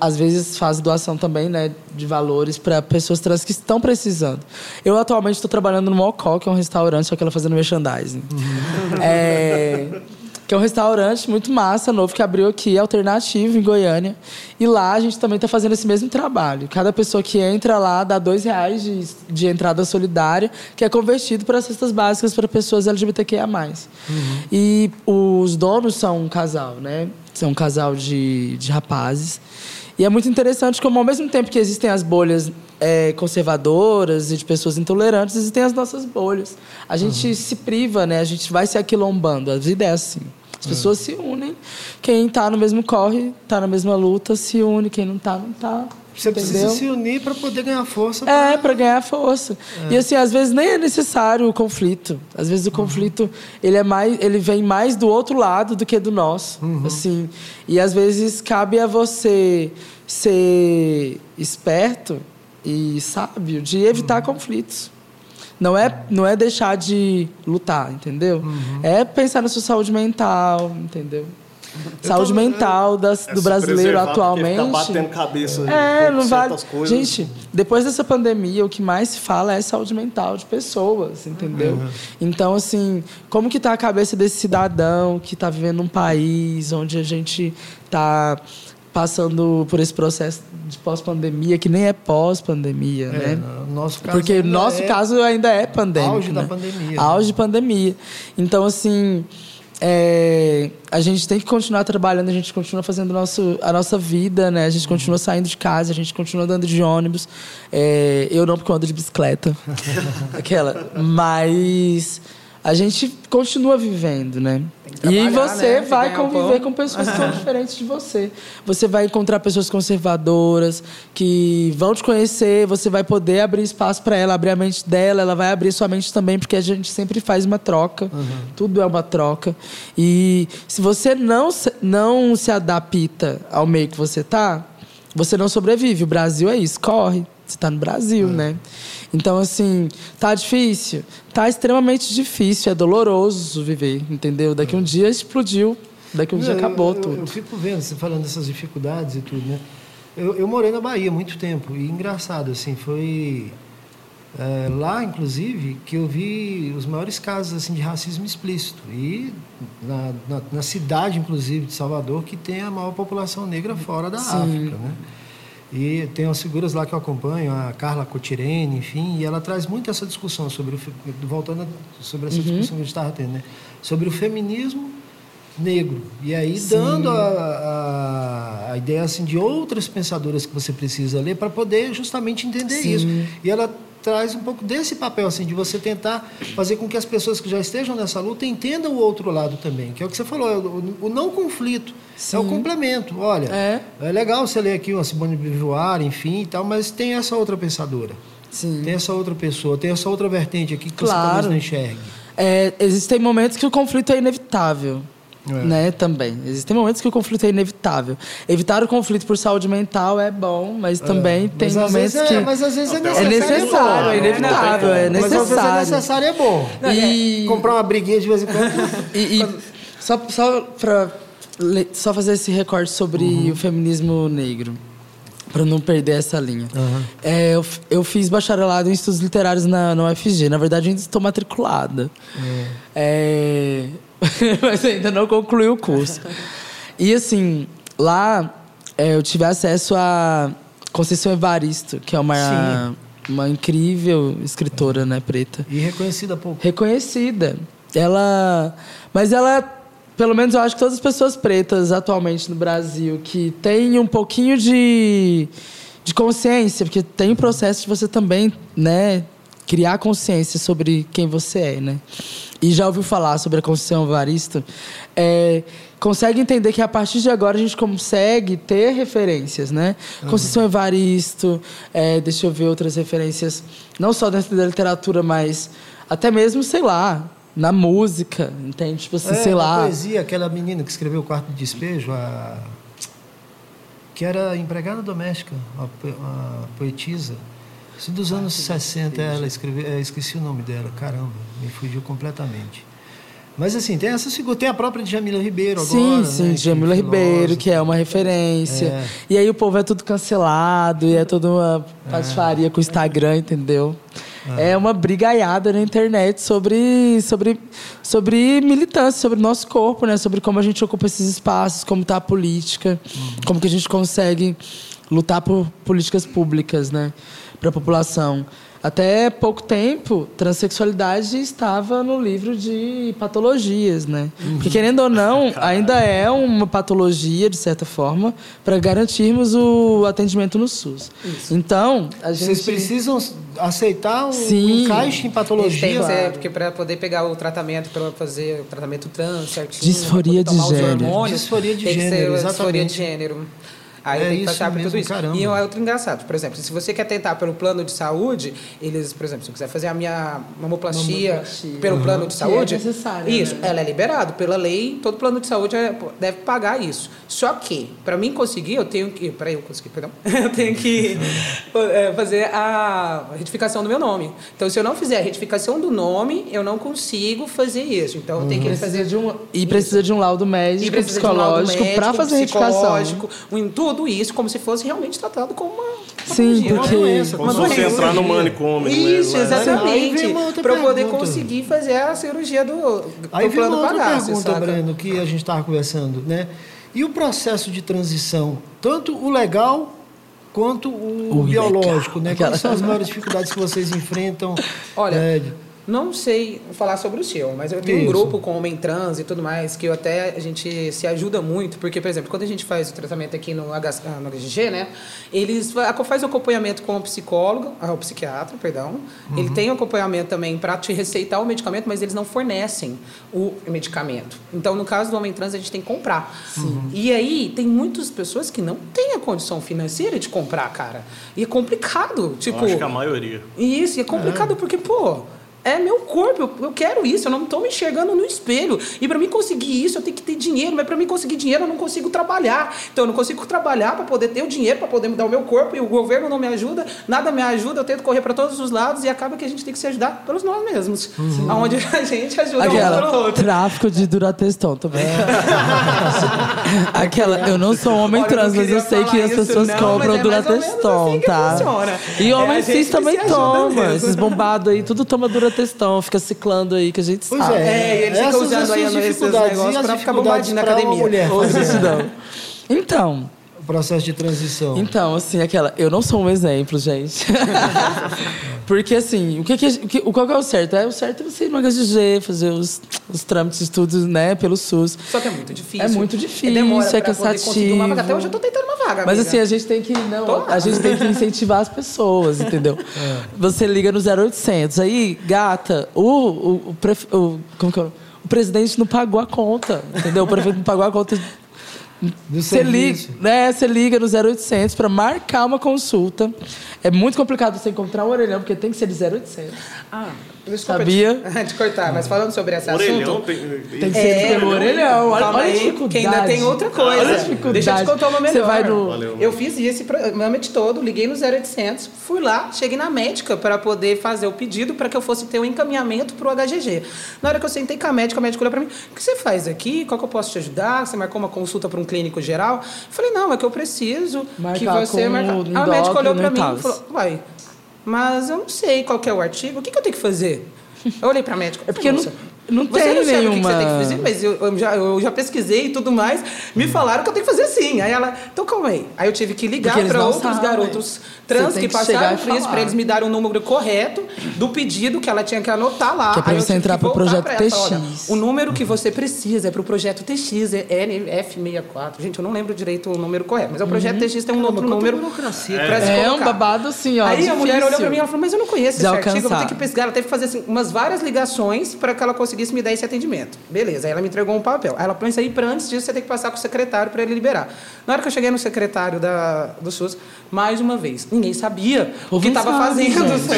Speaker 4: às vezes faz doação também né, de valores para pessoas trans que estão precisando. Eu atualmente estou trabalhando no Mocó, que é um restaurante, só que ela fazendo merchandising. Uhum. É, que é um restaurante muito massa, novo, que abriu aqui, alternativo, em Goiânia. E lá a gente também está fazendo esse mesmo trabalho. Cada pessoa que entra lá dá dois reais de, de entrada solidária, que é convertido para cestas básicas para pessoas LGBTQIA+. Uhum. E os donos são um casal, né? São um casal de, de rapazes. E é muito interessante como, ao mesmo tempo que existem as bolhas é, conservadoras e de pessoas intolerantes, existem as nossas bolhas. A gente uhum. se priva, né? A gente vai se aquilombando. A vida é assim. As é. pessoas se unem. Quem está no mesmo corre, está na mesma luta, se une. Quem não está, não está.
Speaker 1: Você entendeu? precisa se unir para poder ganhar força. Pra...
Speaker 4: É, para ganhar força. É. E assim, às vezes nem é necessário o conflito. Às vezes o uhum. conflito ele é mais, ele vem mais do outro lado do que do nosso. Uhum. Assim, e às vezes cabe a você ser esperto e sábio de evitar uhum. conflitos. Não é, não é deixar de lutar, entendeu? Uhum. É pensar na sua saúde mental, entendeu? Eu saúde tô, mental das, é do brasileiro atualmente.
Speaker 2: batendo cabeça
Speaker 4: é, não vale. Coisas. Gente, depois dessa pandemia, o que mais se fala é saúde mental de pessoas, entendeu? Uhum. Então, assim, como que está a cabeça desse cidadão que está vivendo num país onde a gente está passando por esse processo de pós-pandemia, que nem é pós-pandemia, é, né?
Speaker 1: Nosso caso
Speaker 4: Porque nosso é caso ainda é pandêmico.
Speaker 1: Auge
Speaker 4: né?
Speaker 1: da pandemia.
Speaker 4: Auge de pandemia. Então, assim, é, a gente tem que continuar trabalhando, a gente continua fazendo nosso, a nossa vida, né? A gente continua saindo de casa, a gente continua andando de ônibus. É, eu não, porque eu ando de bicicleta. Aquela. Mas a gente continua vivendo, né? E você né? vai conviver com pessoas que são diferentes de você. Você vai encontrar pessoas conservadoras que vão te conhecer, você vai poder abrir espaço para ela, abrir a mente dela, ela vai abrir sua mente também, porque a gente sempre faz uma troca. Uhum. Tudo é uma troca. E se você não, não se adapta ao meio que você tá, você não sobrevive. O Brasil é isso, corre. Você está no Brasil, é. né? Então, assim, tá difícil? Tá extremamente difícil, é doloroso viver, entendeu? Daqui um dia explodiu, daqui um dia acabou
Speaker 1: eu,
Speaker 4: tudo.
Speaker 1: Eu, eu, fico vendo, você falando dessas dificuldades e tudo, né? Eu, eu morei na Bahia muito tempo, e engraçado, assim, foi é, lá, inclusive, que eu vi os maiores casos assim, de racismo explícito. E na, na, na cidade, inclusive, de Salvador, que tem a maior população negra fora da Sim. África, né? E tem as figuras lá que eu acompanho, a Carla Cotirene, enfim, e ela traz muito essa discussão sobre o voltando sobre essa uhum. discussão que a gente estava tendo, né? Sobre o feminismo negro. E aí Sim. dando a, a, a, ideia assim de outras pensadoras que você precisa ler para poder justamente entender Sim. isso. E ela traz um pouco desse papel, assim, de você tentar fazer com que as pessoas que já estejam nessa luta entendam o outro lado também, que é o que você falou, é o, o não conflito, Sim. é o complemento. Olha, é. é legal você ler aqui uma Simone de Beauvoir, enfim e tal, mas tem essa outra pensadora. Sim. Tem essa outra pessoa, tem essa outra vertente aqui que claro. você talvez não enxergue.
Speaker 4: É, existem momentos que o conflito é inevitável. É. Né, também. Existem momentos que o conflito é inevitável. Evitar o conflito por saúde mental é bom, mas também é. tem mas momentos que. É,
Speaker 1: mas às vezes é necessário.
Speaker 4: É necessário, é, é inevitável, é necessário. Mas às vezes é
Speaker 1: necessário é bom. E... Comprar uma briguinha de vez em quando.
Speaker 4: e, e só, só para só fazer esse recorte sobre uhum. o feminismo negro para não perder essa linha. Uhum. É, eu, eu fiz bacharelado em estudos literários na, na UFG. Na verdade, ainda estou matriculada. Uhum. É, mas ainda não concluí o curso. E assim, lá é, eu tive acesso a Conceição Evaristo, que é uma, uma incrível escritora, né, preta.
Speaker 1: E reconhecida pouco.
Speaker 4: Reconhecida. Ela. Mas ela pelo menos eu acho que todas as pessoas pretas atualmente no Brasil que têm um pouquinho de, de consciência, porque tem o processo de você também, né, criar consciência sobre quem você é, né? E já ouviu falar sobre a Conceição Evaristo, é, consegue entender que a partir de agora a gente consegue ter referências, né? Uhum. Conceição Evaristo, é, deixa eu ver outras referências, não só dentro da literatura, mas até mesmo, sei lá, na música, entende? Tipo assim,
Speaker 1: é,
Speaker 4: sei lá.
Speaker 1: poesia, aquela menina que escreveu o Quarto de Despejo, a... que era empregada doméstica, a poetisa. Isso dos anos 60, ela escreveu, é, esqueci o nome dela, caramba, me fugiu completamente. Mas assim, tem essa figura, tem a própria Djamila Ribeiro agora.
Speaker 4: Sim, sim, né, Djamila Ribeiro, que é uma referência. É. E aí o povo é tudo cancelado, e é toda uma patifaria é. com o Instagram, entendeu? É uma brigaiada na internet sobre, sobre, sobre militância, sobre nosso corpo, né? Sobre como a gente ocupa esses espaços, como está a política, uhum. como que a gente consegue lutar por políticas públicas, né? Para a população. Até pouco tempo, transexualidade estava no livro de patologias, né? Uhum. Porque, querendo ou não, ainda é uma patologia, de certa forma, para garantirmos o atendimento no SUS. Isso. Então,
Speaker 1: a gente... Vocês precisam aceitar o Sim. encaixe em patologia?
Speaker 3: Tem, é, porque para poder pegar o tratamento, para fazer o tratamento trans certinho...
Speaker 4: Disforia de gênero.
Speaker 3: Hormônios, disforia de gênero, exatamente. Disforia de gênero. Aí é tem que passar por tudo isso. Caramba. E é outro engraçado. Por exemplo, se você quer tentar pelo plano de saúde, eles, por exemplo, se eu quiser fazer a minha mamoplastia, mamoplastia. pelo uhum. plano de saúde,
Speaker 4: é necessário,
Speaker 3: isso,
Speaker 4: né?
Speaker 3: ela é liberado pela lei, todo plano de saúde é, deve pagar isso. Só que, para mim conseguir, eu tenho que, para eu conseguir, perdão, eu tenho que é, fazer a retificação do meu nome. Então, se eu não fizer a retificação do nome, eu não consigo fazer isso. Então, eu tenho que fazer
Speaker 4: de um e precisa de um laudo médico, psicológico um para fazer a retificação.
Speaker 3: Um, tudo tudo isso como se fosse realmente tratado como uma
Speaker 4: Sim, porque... uma
Speaker 2: doença. Como se fosse entrar no manicômio.
Speaker 3: Isso, né? exatamente. Para poder conseguir fazer a cirurgia do, do
Speaker 1: Aí
Speaker 3: plano
Speaker 1: uma
Speaker 3: pagar.
Speaker 1: pergunta, Breno, que a gente estava conversando, né? E o processo de transição, tanto o legal quanto o, o biológico, legal. né? Quais são as maiores dificuldades que vocês enfrentam?
Speaker 3: Olha, é, não sei falar sobre o seu, mas eu tenho Isso. um grupo com homem trans e tudo mais, que eu até a gente se ajuda muito, porque, por exemplo, quando a gente faz o tratamento aqui no, H, ah, no HGG, né, eles faz o acompanhamento com o psicólogo, ah, o psiquiatra, perdão. Uhum. Ele tem o acompanhamento também para te receitar o medicamento, mas eles não fornecem o medicamento. Então, no caso do homem trans, a gente tem que comprar. Uhum. E aí, tem muitas pessoas que não têm a condição financeira de comprar, cara. E é complicado. Tipo, eu
Speaker 2: acho que a maioria.
Speaker 3: Isso, e é complicado é. porque, pô é meu corpo, eu, quero isso, eu não estou me enxergando no espelho. E para mim conseguir isso, eu tenho que ter dinheiro, mas para mim conseguir dinheiro, eu não consigo trabalhar. Então eu não consigo trabalhar para poder ter o dinheiro, para poder mudar o meu corpo, e o governo não me ajuda, nada me ajuda, eu tento correr para todos os lados e acaba que a gente tem que se ajudar pelos nós mesmos. Uhum. Onde a gente ajuda
Speaker 4: Aquela,
Speaker 3: um pelo outro.
Speaker 4: Tráfico de durateston também. É. Aquela, eu não sou homem Olha, trans, mas eu sei que as pessoas não, compram é durateston, assim tá? E homem é, cis também toma. Esses bombados aí, tudo toma durateston textão, fica ciclando aí, que a gente
Speaker 1: pois
Speaker 4: sabe.
Speaker 1: É, é e ele fica usando aí esses negócios pra ficar bombadinho na academia. Mulher,
Speaker 4: não. Então,
Speaker 1: processo de transição.
Speaker 4: Então, assim, aquela. Eu não sou um exemplo, gente. Porque, assim, o que, que, o, qual que é o certo? É, o certo é você ir no HGG, fazer os, os trâmites, estudos, né, pelo SUS.
Speaker 3: Só que é muito difícil.
Speaker 4: É muito difícil, é, é cansativo. Uma
Speaker 3: vaga. Até hoje eu tô tentando uma vaga.
Speaker 4: Mas, amiga. assim, a gente tem que. Não, a gente tem que incentivar as pessoas, entendeu? É. Você liga no 0800. Aí, gata, o. o, o, o como que é? O presidente não pagou a conta, entendeu? O prefeito não pagou a conta Você liga, né, você liga no 0800 para marcar uma consulta. É muito complicado você encontrar um orelhão, porque tem que ser de 0800.
Speaker 3: Ah, desculpa
Speaker 4: Sabia?
Speaker 3: Te, te cortar, mas falando sobre esse
Speaker 2: Orelhão
Speaker 3: assunto.
Speaker 2: tem.
Speaker 4: Tem que ser pelo orelhão. Olha, olha a
Speaker 3: aí,
Speaker 4: dificuldade.
Speaker 3: que ainda tem outra coisa.
Speaker 4: Olha a dificuldade.
Speaker 3: Deixa eu te contar uma melhor.
Speaker 4: Você vai no...
Speaker 2: Valeu.
Speaker 3: Eu fiz esse programa todo, liguei no 0800, fui lá, cheguei na médica para poder fazer o pedido para que eu fosse ter um encaminhamento para o HGG. Na hora que eu sentei com a médica, a médica olhou para mim: o que você faz aqui? Qual que eu posso te ajudar? Você marcou uma consulta para um clínico geral? Eu falei: não, é que eu preciso que
Speaker 4: Marcar
Speaker 3: você
Speaker 4: com
Speaker 3: marcar.
Speaker 4: o
Speaker 3: A médica olhou para mim e falou: uai, mas eu não sei qual que é o artigo, o que, que eu tenho que fazer? Eu olhei para a médica.
Speaker 4: É porque não,
Speaker 3: "Moça,
Speaker 4: não
Speaker 3: você
Speaker 4: tem
Speaker 3: não sabe
Speaker 4: nenhuma...
Speaker 3: o que que você tem que fazer, mas eu, eu já, eu já pesquisei e tudo mais. Me falaram que eu tenho que fazer assim. Aí ela, então calma aí. Aí eu tive que ligar para outros
Speaker 4: sabem.
Speaker 3: garotos trans que
Speaker 4: que
Speaker 3: passaram por isso, para eles me darem o número correto do pedido que ela tinha que anotar lá.
Speaker 4: Que é
Speaker 3: eu
Speaker 4: você entrar pro
Speaker 3: voltar
Speaker 4: projeto
Speaker 3: ela
Speaker 4: TX.
Speaker 3: Olha, o número que você precisa é para o projeto TX, é NF64. Gente, eu não lembro direito o número correto, mas é o projeto TX tem um outro número.
Speaker 1: burocracia,
Speaker 3: se
Speaker 4: É um babado assim, ó.
Speaker 3: Aí a mulher
Speaker 4: difícil.
Speaker 3: olhou pra mim e ela falou, mas eu não conheço esse artigo, eu vou ter
Speaker 4: alcançar.
Speaker 3: que pesquisar. Ela teve que fazer assim, umas várias ligações para que ela conseguisse me dar esse atendimento. Beleza, aí ela me entregou um papel. Aí ela falou, isso aí, para antes disso, você tem que passar com o secretário para ele liberar. Na hora que eu cheguei no secretário da, do SUS, mais uma vez, ninguém sabia o que estava fazendo.
Speaker 4: gente.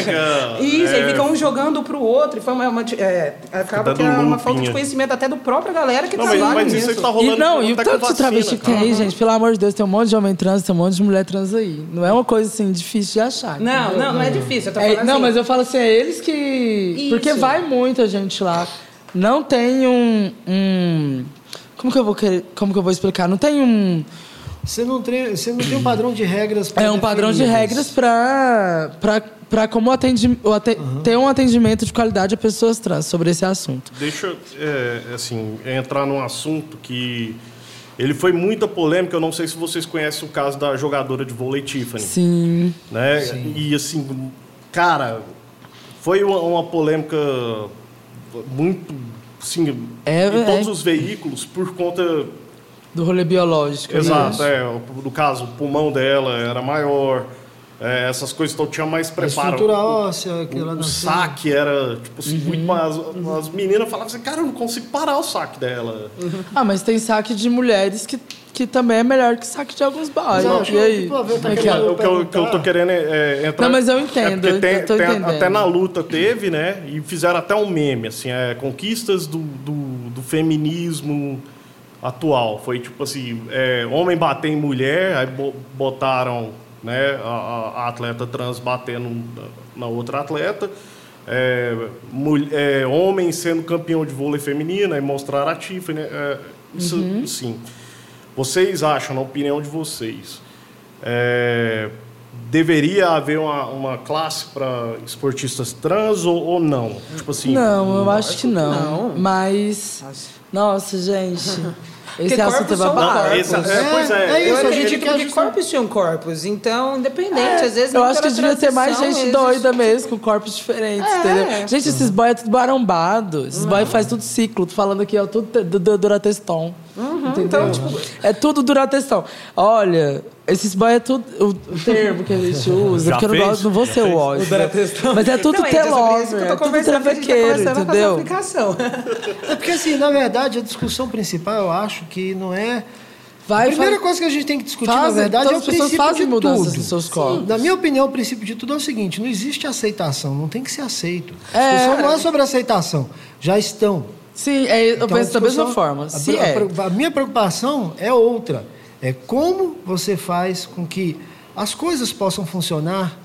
Speaker 3: Isso,
Speaker 2: é.
Speaker 3: aí fica um jogando pro outro. E foi uma, uma- é, acaba que é uma falta de conhecimento até do própria galera que
Speaker 2: Não,
Speaker 3: trabalha
Speaker 2: mas
Speaker 3: nisso.
Speaker 2: isso tá rolando.
Speaker 4: E, não, e o
Speaker 2: até com
Speaker 4: tanto de travesti que tem aí, gente, pelo amor de Deus, tem um monte de homem trans, tem um monte de mulher trans aí. Não é uma coisa assim difícil de achar.
Speaker 3: Não,
Speaker 4: entendeu?
Speaker 3: não, não é difícil. Eu tô
Speaker 4: É, não,
Speaker 3: assim,
Speaker 4: mas eu falo assim, é eles que.
Speaker 3: Isso.
Speaker 4: Porque vai muita gente lá. Não tem um. um- como, que eu vou querer, como que eu vou explicar? Não tem um.
Speaker 1: Você não tem, você não tem um padrão de regras pra
Speaker 4: É um padrão de regras para para como atendi, o ate- ter um atendimento de qualidade a pessoas trans sobre esse assunto.
Speaker 2: Deixa eu, é, assim, entrar num assunto que ele foi muita polêmica. Eu não sei se vocês conhecem o caso da jogadora de vôlei Tiffany.
Speaker 4: Sim.
Speaker 2: né? E assim, cara, foi uma, uma polêmica muito, assim,
Speaker 4: É,
Speaker 2: em
Speaker 4: é.
Speaker 2: todos os veículos por conta,
Speaker 4: Do rolê biológico.
Speaker 2: exato,
Speaker 4: né?
Speaker 2: é, no caso, o pulmão dela era maior, é, essas coisas então tinha mais
Speaker 1: A
Speaker 2: preparo.
Speaker 1: estrutura
Speaker 2: O-
Speaker 1: óssea, que ela
Speaker 2: o, o
Speaker 1: nasceu.
Speaker 2: saque era, tipo assim,
Speaker 4: Uhum.
Speaker 2: muito mais. As meninas falavam assim, cara, eu não consigo parar o saque dela.
Speaker 4: Ah, mas tem saque de mulheres que, que também é melhor que saque de alguns
Speaker 1: eu acho
Speaker 4: E aí?
Speaker 1: que, pô, eu tô
Speaker 4: Como é que
Speaker 1: querendo-
Speaker 4: é?
Speaker 2: O que eu, que eu tô querendo é, é entrar.
Speaker 4: Não, mas eu entendo,
Speaker 2: É tem,
Speaker 4: eu tô
Speaker 2: tem- até na luta teve, né? E fizeram até um meme, assim, é, conquistas do, do, do feminismo atual. Foi tipo assim, é, homem bater em mulher, aí bo- botaram né, a, a atleta trans batendo na, outra atleta. É, mul- é, homem sendo campeão de vôlei feminino, aí mostraram a Tiffany. É, isso,
Speaker 4: Uhum.
Speaker 2: sim. Vocês acham, na opinião de vocês, é, deveria haver uma, uma classe para esportistas trans ou, ou não? Tipo assim.
Speaker 4: Não, eu acho que não.
Speaker 3: não.
Speaker 4: Mas. Nossa, gente. Esse
Speaker 3: Porque
Speaker 4: assunto é babado.
Speaker 2: Não, esse- é, pois é.
Speaker 1: É, é
Speaker 3: Eu
Speaker 1: isso, a
Speaker 3: acredito
Speaker 1: gente
Speaker 3: que corpos tinham corpos, então, independente, às vezes
Speaker 4: Eu acho que devia ter mais gente
Speaker 3: vezes-
Speaker 4: doida mesmo, com corpos diferentes,
Speaker 3: É.
Speaker 4: entendeu? Gente, esses boys é tudo barombado. Esses boys faz tudo ciclo. Tô falando aqui, ó, tudo te- do, do Durateston. Entendeu?
Speaker 3: então, tipo-
Speaker 4: é tudo Durateston. Olha, esses boys é tudo... O, o termo que a gente usa,
Speaker 2: Já
Speaker 4: porque eu não, gosto, não vou
Speaker 2: Já
Speaker 4: ser o
Speaker 2: fez?
Speaker 4: ódio.
Speaker 3: O.
Speaker 4: Mas é tudo
Speaker 3: é eu
Speaker 4: telover,
Speaker 3: tô
Speaker 4: é tudo
Speaker 3: a tá
Speaker 4: travequeiro,
Speaker 3: a fazer
Speaker 4: entendeu?
Speaker 1: É porque, assim, na verdade, a discussão principal, eu acho que não é...
Speaker 4: Vai,
Speaker 1: a primeira
Speaker 4: faz-
Speaker 1: coisa que a gente tem que discutir,
Speaker 4: Fazem,
Speaker 1: na verdade, é o
Speaker 4: todas as pessoas
Speaker 1: princípio
Speaker 4: fazem
Speaker 1: de
Speaker 4: mudanças
Speaker 1: tudo.
Speaker 4: nos seus corpos.
Speaker 1: Na minha opinião, o princípio de tudo é o seguinte, não existe aceitação, não tem que ser aceito. A
Speaker 4: É.
Speaker 1: discussão não é sobre aceitação, já estão.
Speaker 4: Sim, é, eu
Speaker 1: Então,
Speaker 4: penso da mesma forma.
Speaker 1: a a
Speaker 4: é.
Speaker 1: A minha preocupação é outra. É como você faz com que as coisas possam funcionar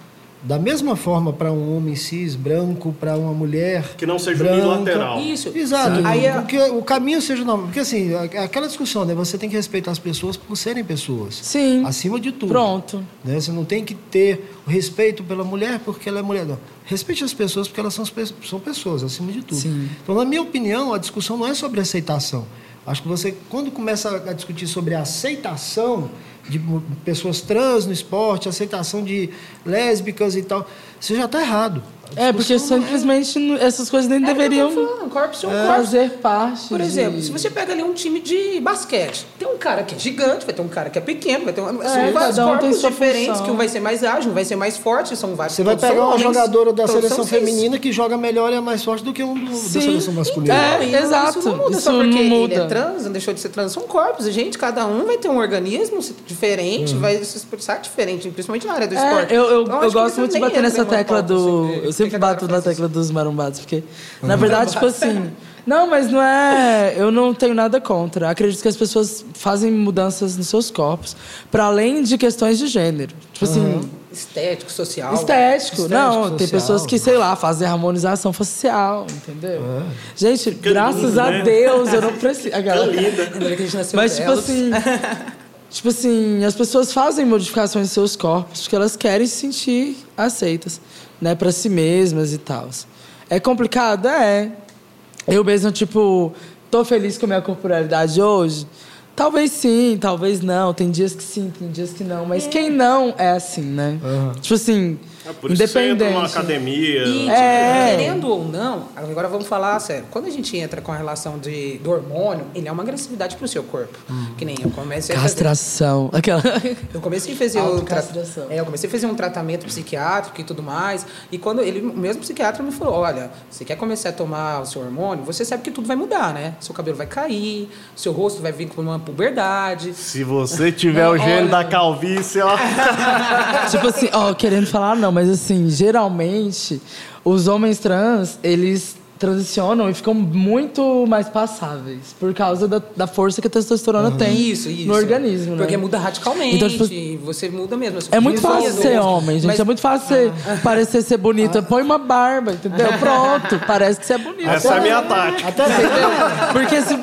Speaker 1: da mesma forma para um homem cis branco, para uma mulher
Speaker 2: Que não seja
Speaker 1: branca.
Speaker 2: unilateral.
Speaker 3: Isso.
Speaker 1: Exato.
Speaker 3: Sim. Aí é-
Speaker 1: Porque o caminho seja normal. Porque assim, é aquela discussão, né? Você tem que respeitar as pessoas por serem pessoas.
Speaker 4: Sim.
Speaker 1: Acima de tudo.
Speaker 4: Pronto.
Speaker 1: Né? Você não tem que ter respeito pela mulher porque ela é mulher. Não. Respeite as pessoas porque elas são, são pessoas, acima de tudo.
Speaker 4: Sim.
Speaker 1: Então, na minha opinião, a discussão não é sobre aceitação. Acho que você, quando começa a discutir sobre aceitação de pessoas trans no esporte, aceitação de lésbicas e tal, você já está errado.
Speaker 4: É, porque
Speaker 1: discussão não é-
Speaker 4: simplesmente essas coisas nem
Speaker 3: É,
Speaker 4: deveriam
Speaker 3: são corpos.
Speaker 4: fazer parte.
Speaker 3: Por
Speaker 4: de-
Speaker 3: exemplo, se você pega ali um time de basquete, tem um cara que é gigante, vai ter um cara que é pequeno, vai ter um, são vários
Speaker 4: um tem
Speaker 3: corpos diferentes,
Speaker 4: função.
Speaker 3: que um vai ser mais ágil, um vai ser mais forte, são vários.
Speaker 1: Você vai pegar uma
Speaker 3: homens,
Speaker 1: jogadora da
Speaker 3: todos
Speaker 1: seleção feminina que joga melhor e é mais forte do que um do, da seleção masculina.
Speaker 4: É,
Speaker 3: e
Speaker 4: exato.
Speaker 3: Isso não muda
Speaker 4: Isso
Speaker 3: só porque
Speaker 4: não
Speaker 3: ele
Speaker 4: muda.
Speaker 3: é trans, não deixou de ser trans. São corpos. Gente, cada um vai ter um organismo diferente,
Speaker 1: Uhum.
Speaker 3: vai se expressar diferente, principalmente na área do
Speaker 4: É,
Speaker 3: esporte.
Speaker 4: eu, eu,
Speaker 3: Então,
Speaker 4: eu gosto muito de bater nessa tecla do.
Speaker 3: Que
Speaker 4: sempre
Speaker 3: que galera
Speaker 4: bato na tecla dos marombados, porque, na verdade, tipo assim. Não, mas não é. Eu não tenho nada contra. Acredito que as pessoas fazem mudanças nos seus corpos, para além de questões de gênero. Tipo assim.
Speaker 3: Estético, social.
Speaker 4: Estético.
Speaker 1: Estético,
Speaker 4: não, tem
Speaker 1: social.
Speaker 4: pessoas que, sei lá, fazem harmonização facial, entendeu? Gente, graças
Speaker 2: lindo,
Speaker 4: a
Speaker 2: né?
Speaker 4: Deus, eu não preciso.
Speaker 3: Lembrei que a gente nasceu
Speaker 4: Mas, tipo assim. tipo assim, as pessoas fazem modificações em seus corpos porque elas querem se sentir aceitas, né, para si mesmas e tal. É complicado? É. Eu mesmo, tipo, tô feliz com a minha corporalidade hoje? Talvez sim, talvez não. Tem dias que sim, tem dias que não. Mas quem não é assim, né? Tipo assim,
Speaker 2: É por isso que você entra numa
Speaker 4: independente.
Speaker 2: academia.
Speaker 3: E,
Speaker 4: É.
Speaker 3: querendo ou não, agora vamos falar sério. Quando a gente entra com a relação de, do hormônio, ele é uma agressividade pro seu corpo. Que nem eu comecei a fazer.
Speaker 4: Castração. Aquela.
Speaker 3: Eu comecei a fazer o tra... É, eu comecei a fazer um tratamento psiquiátrico e tudo mais. E quando ele, o mesmo psiquiatra me falou, olha, você quer começar a tomar o seu hormônio, você sabe que tudo vai mudar, né? Seu cabelo vai cair, seu rosto vai vir com uma puberdade.
Speaker 2: Se você tiver o gênio
Speaker 3: olha.
Speaker 2: da calvície, ó.
Speaker 4: tipo assim, ó, querendo falar não, mas assim, geralmente os homens trans, eles transicionam e ficam muito mais passáveis por causa da, da força que a testosterona tem
Speaker 3: Isso, isso.
Speaker 4: no organismo, né?
Speaker 3: Porque muda radicalmente.
Speaker 4: Então, tipo,
Speaker 3: você muda mesmo.
Speaker 4: É muito fácil ser homem, gente.
Speaker 3: Mas-
Speaker 4: É muito fácil ser, parecer ser bonita. Põe uma barba, entendeu? Pronto, parece que você é bonita.
Speaker 2: Essa é a minha tática.
Speaker 1: Até
Speaker 4: Entendeu? Porque se,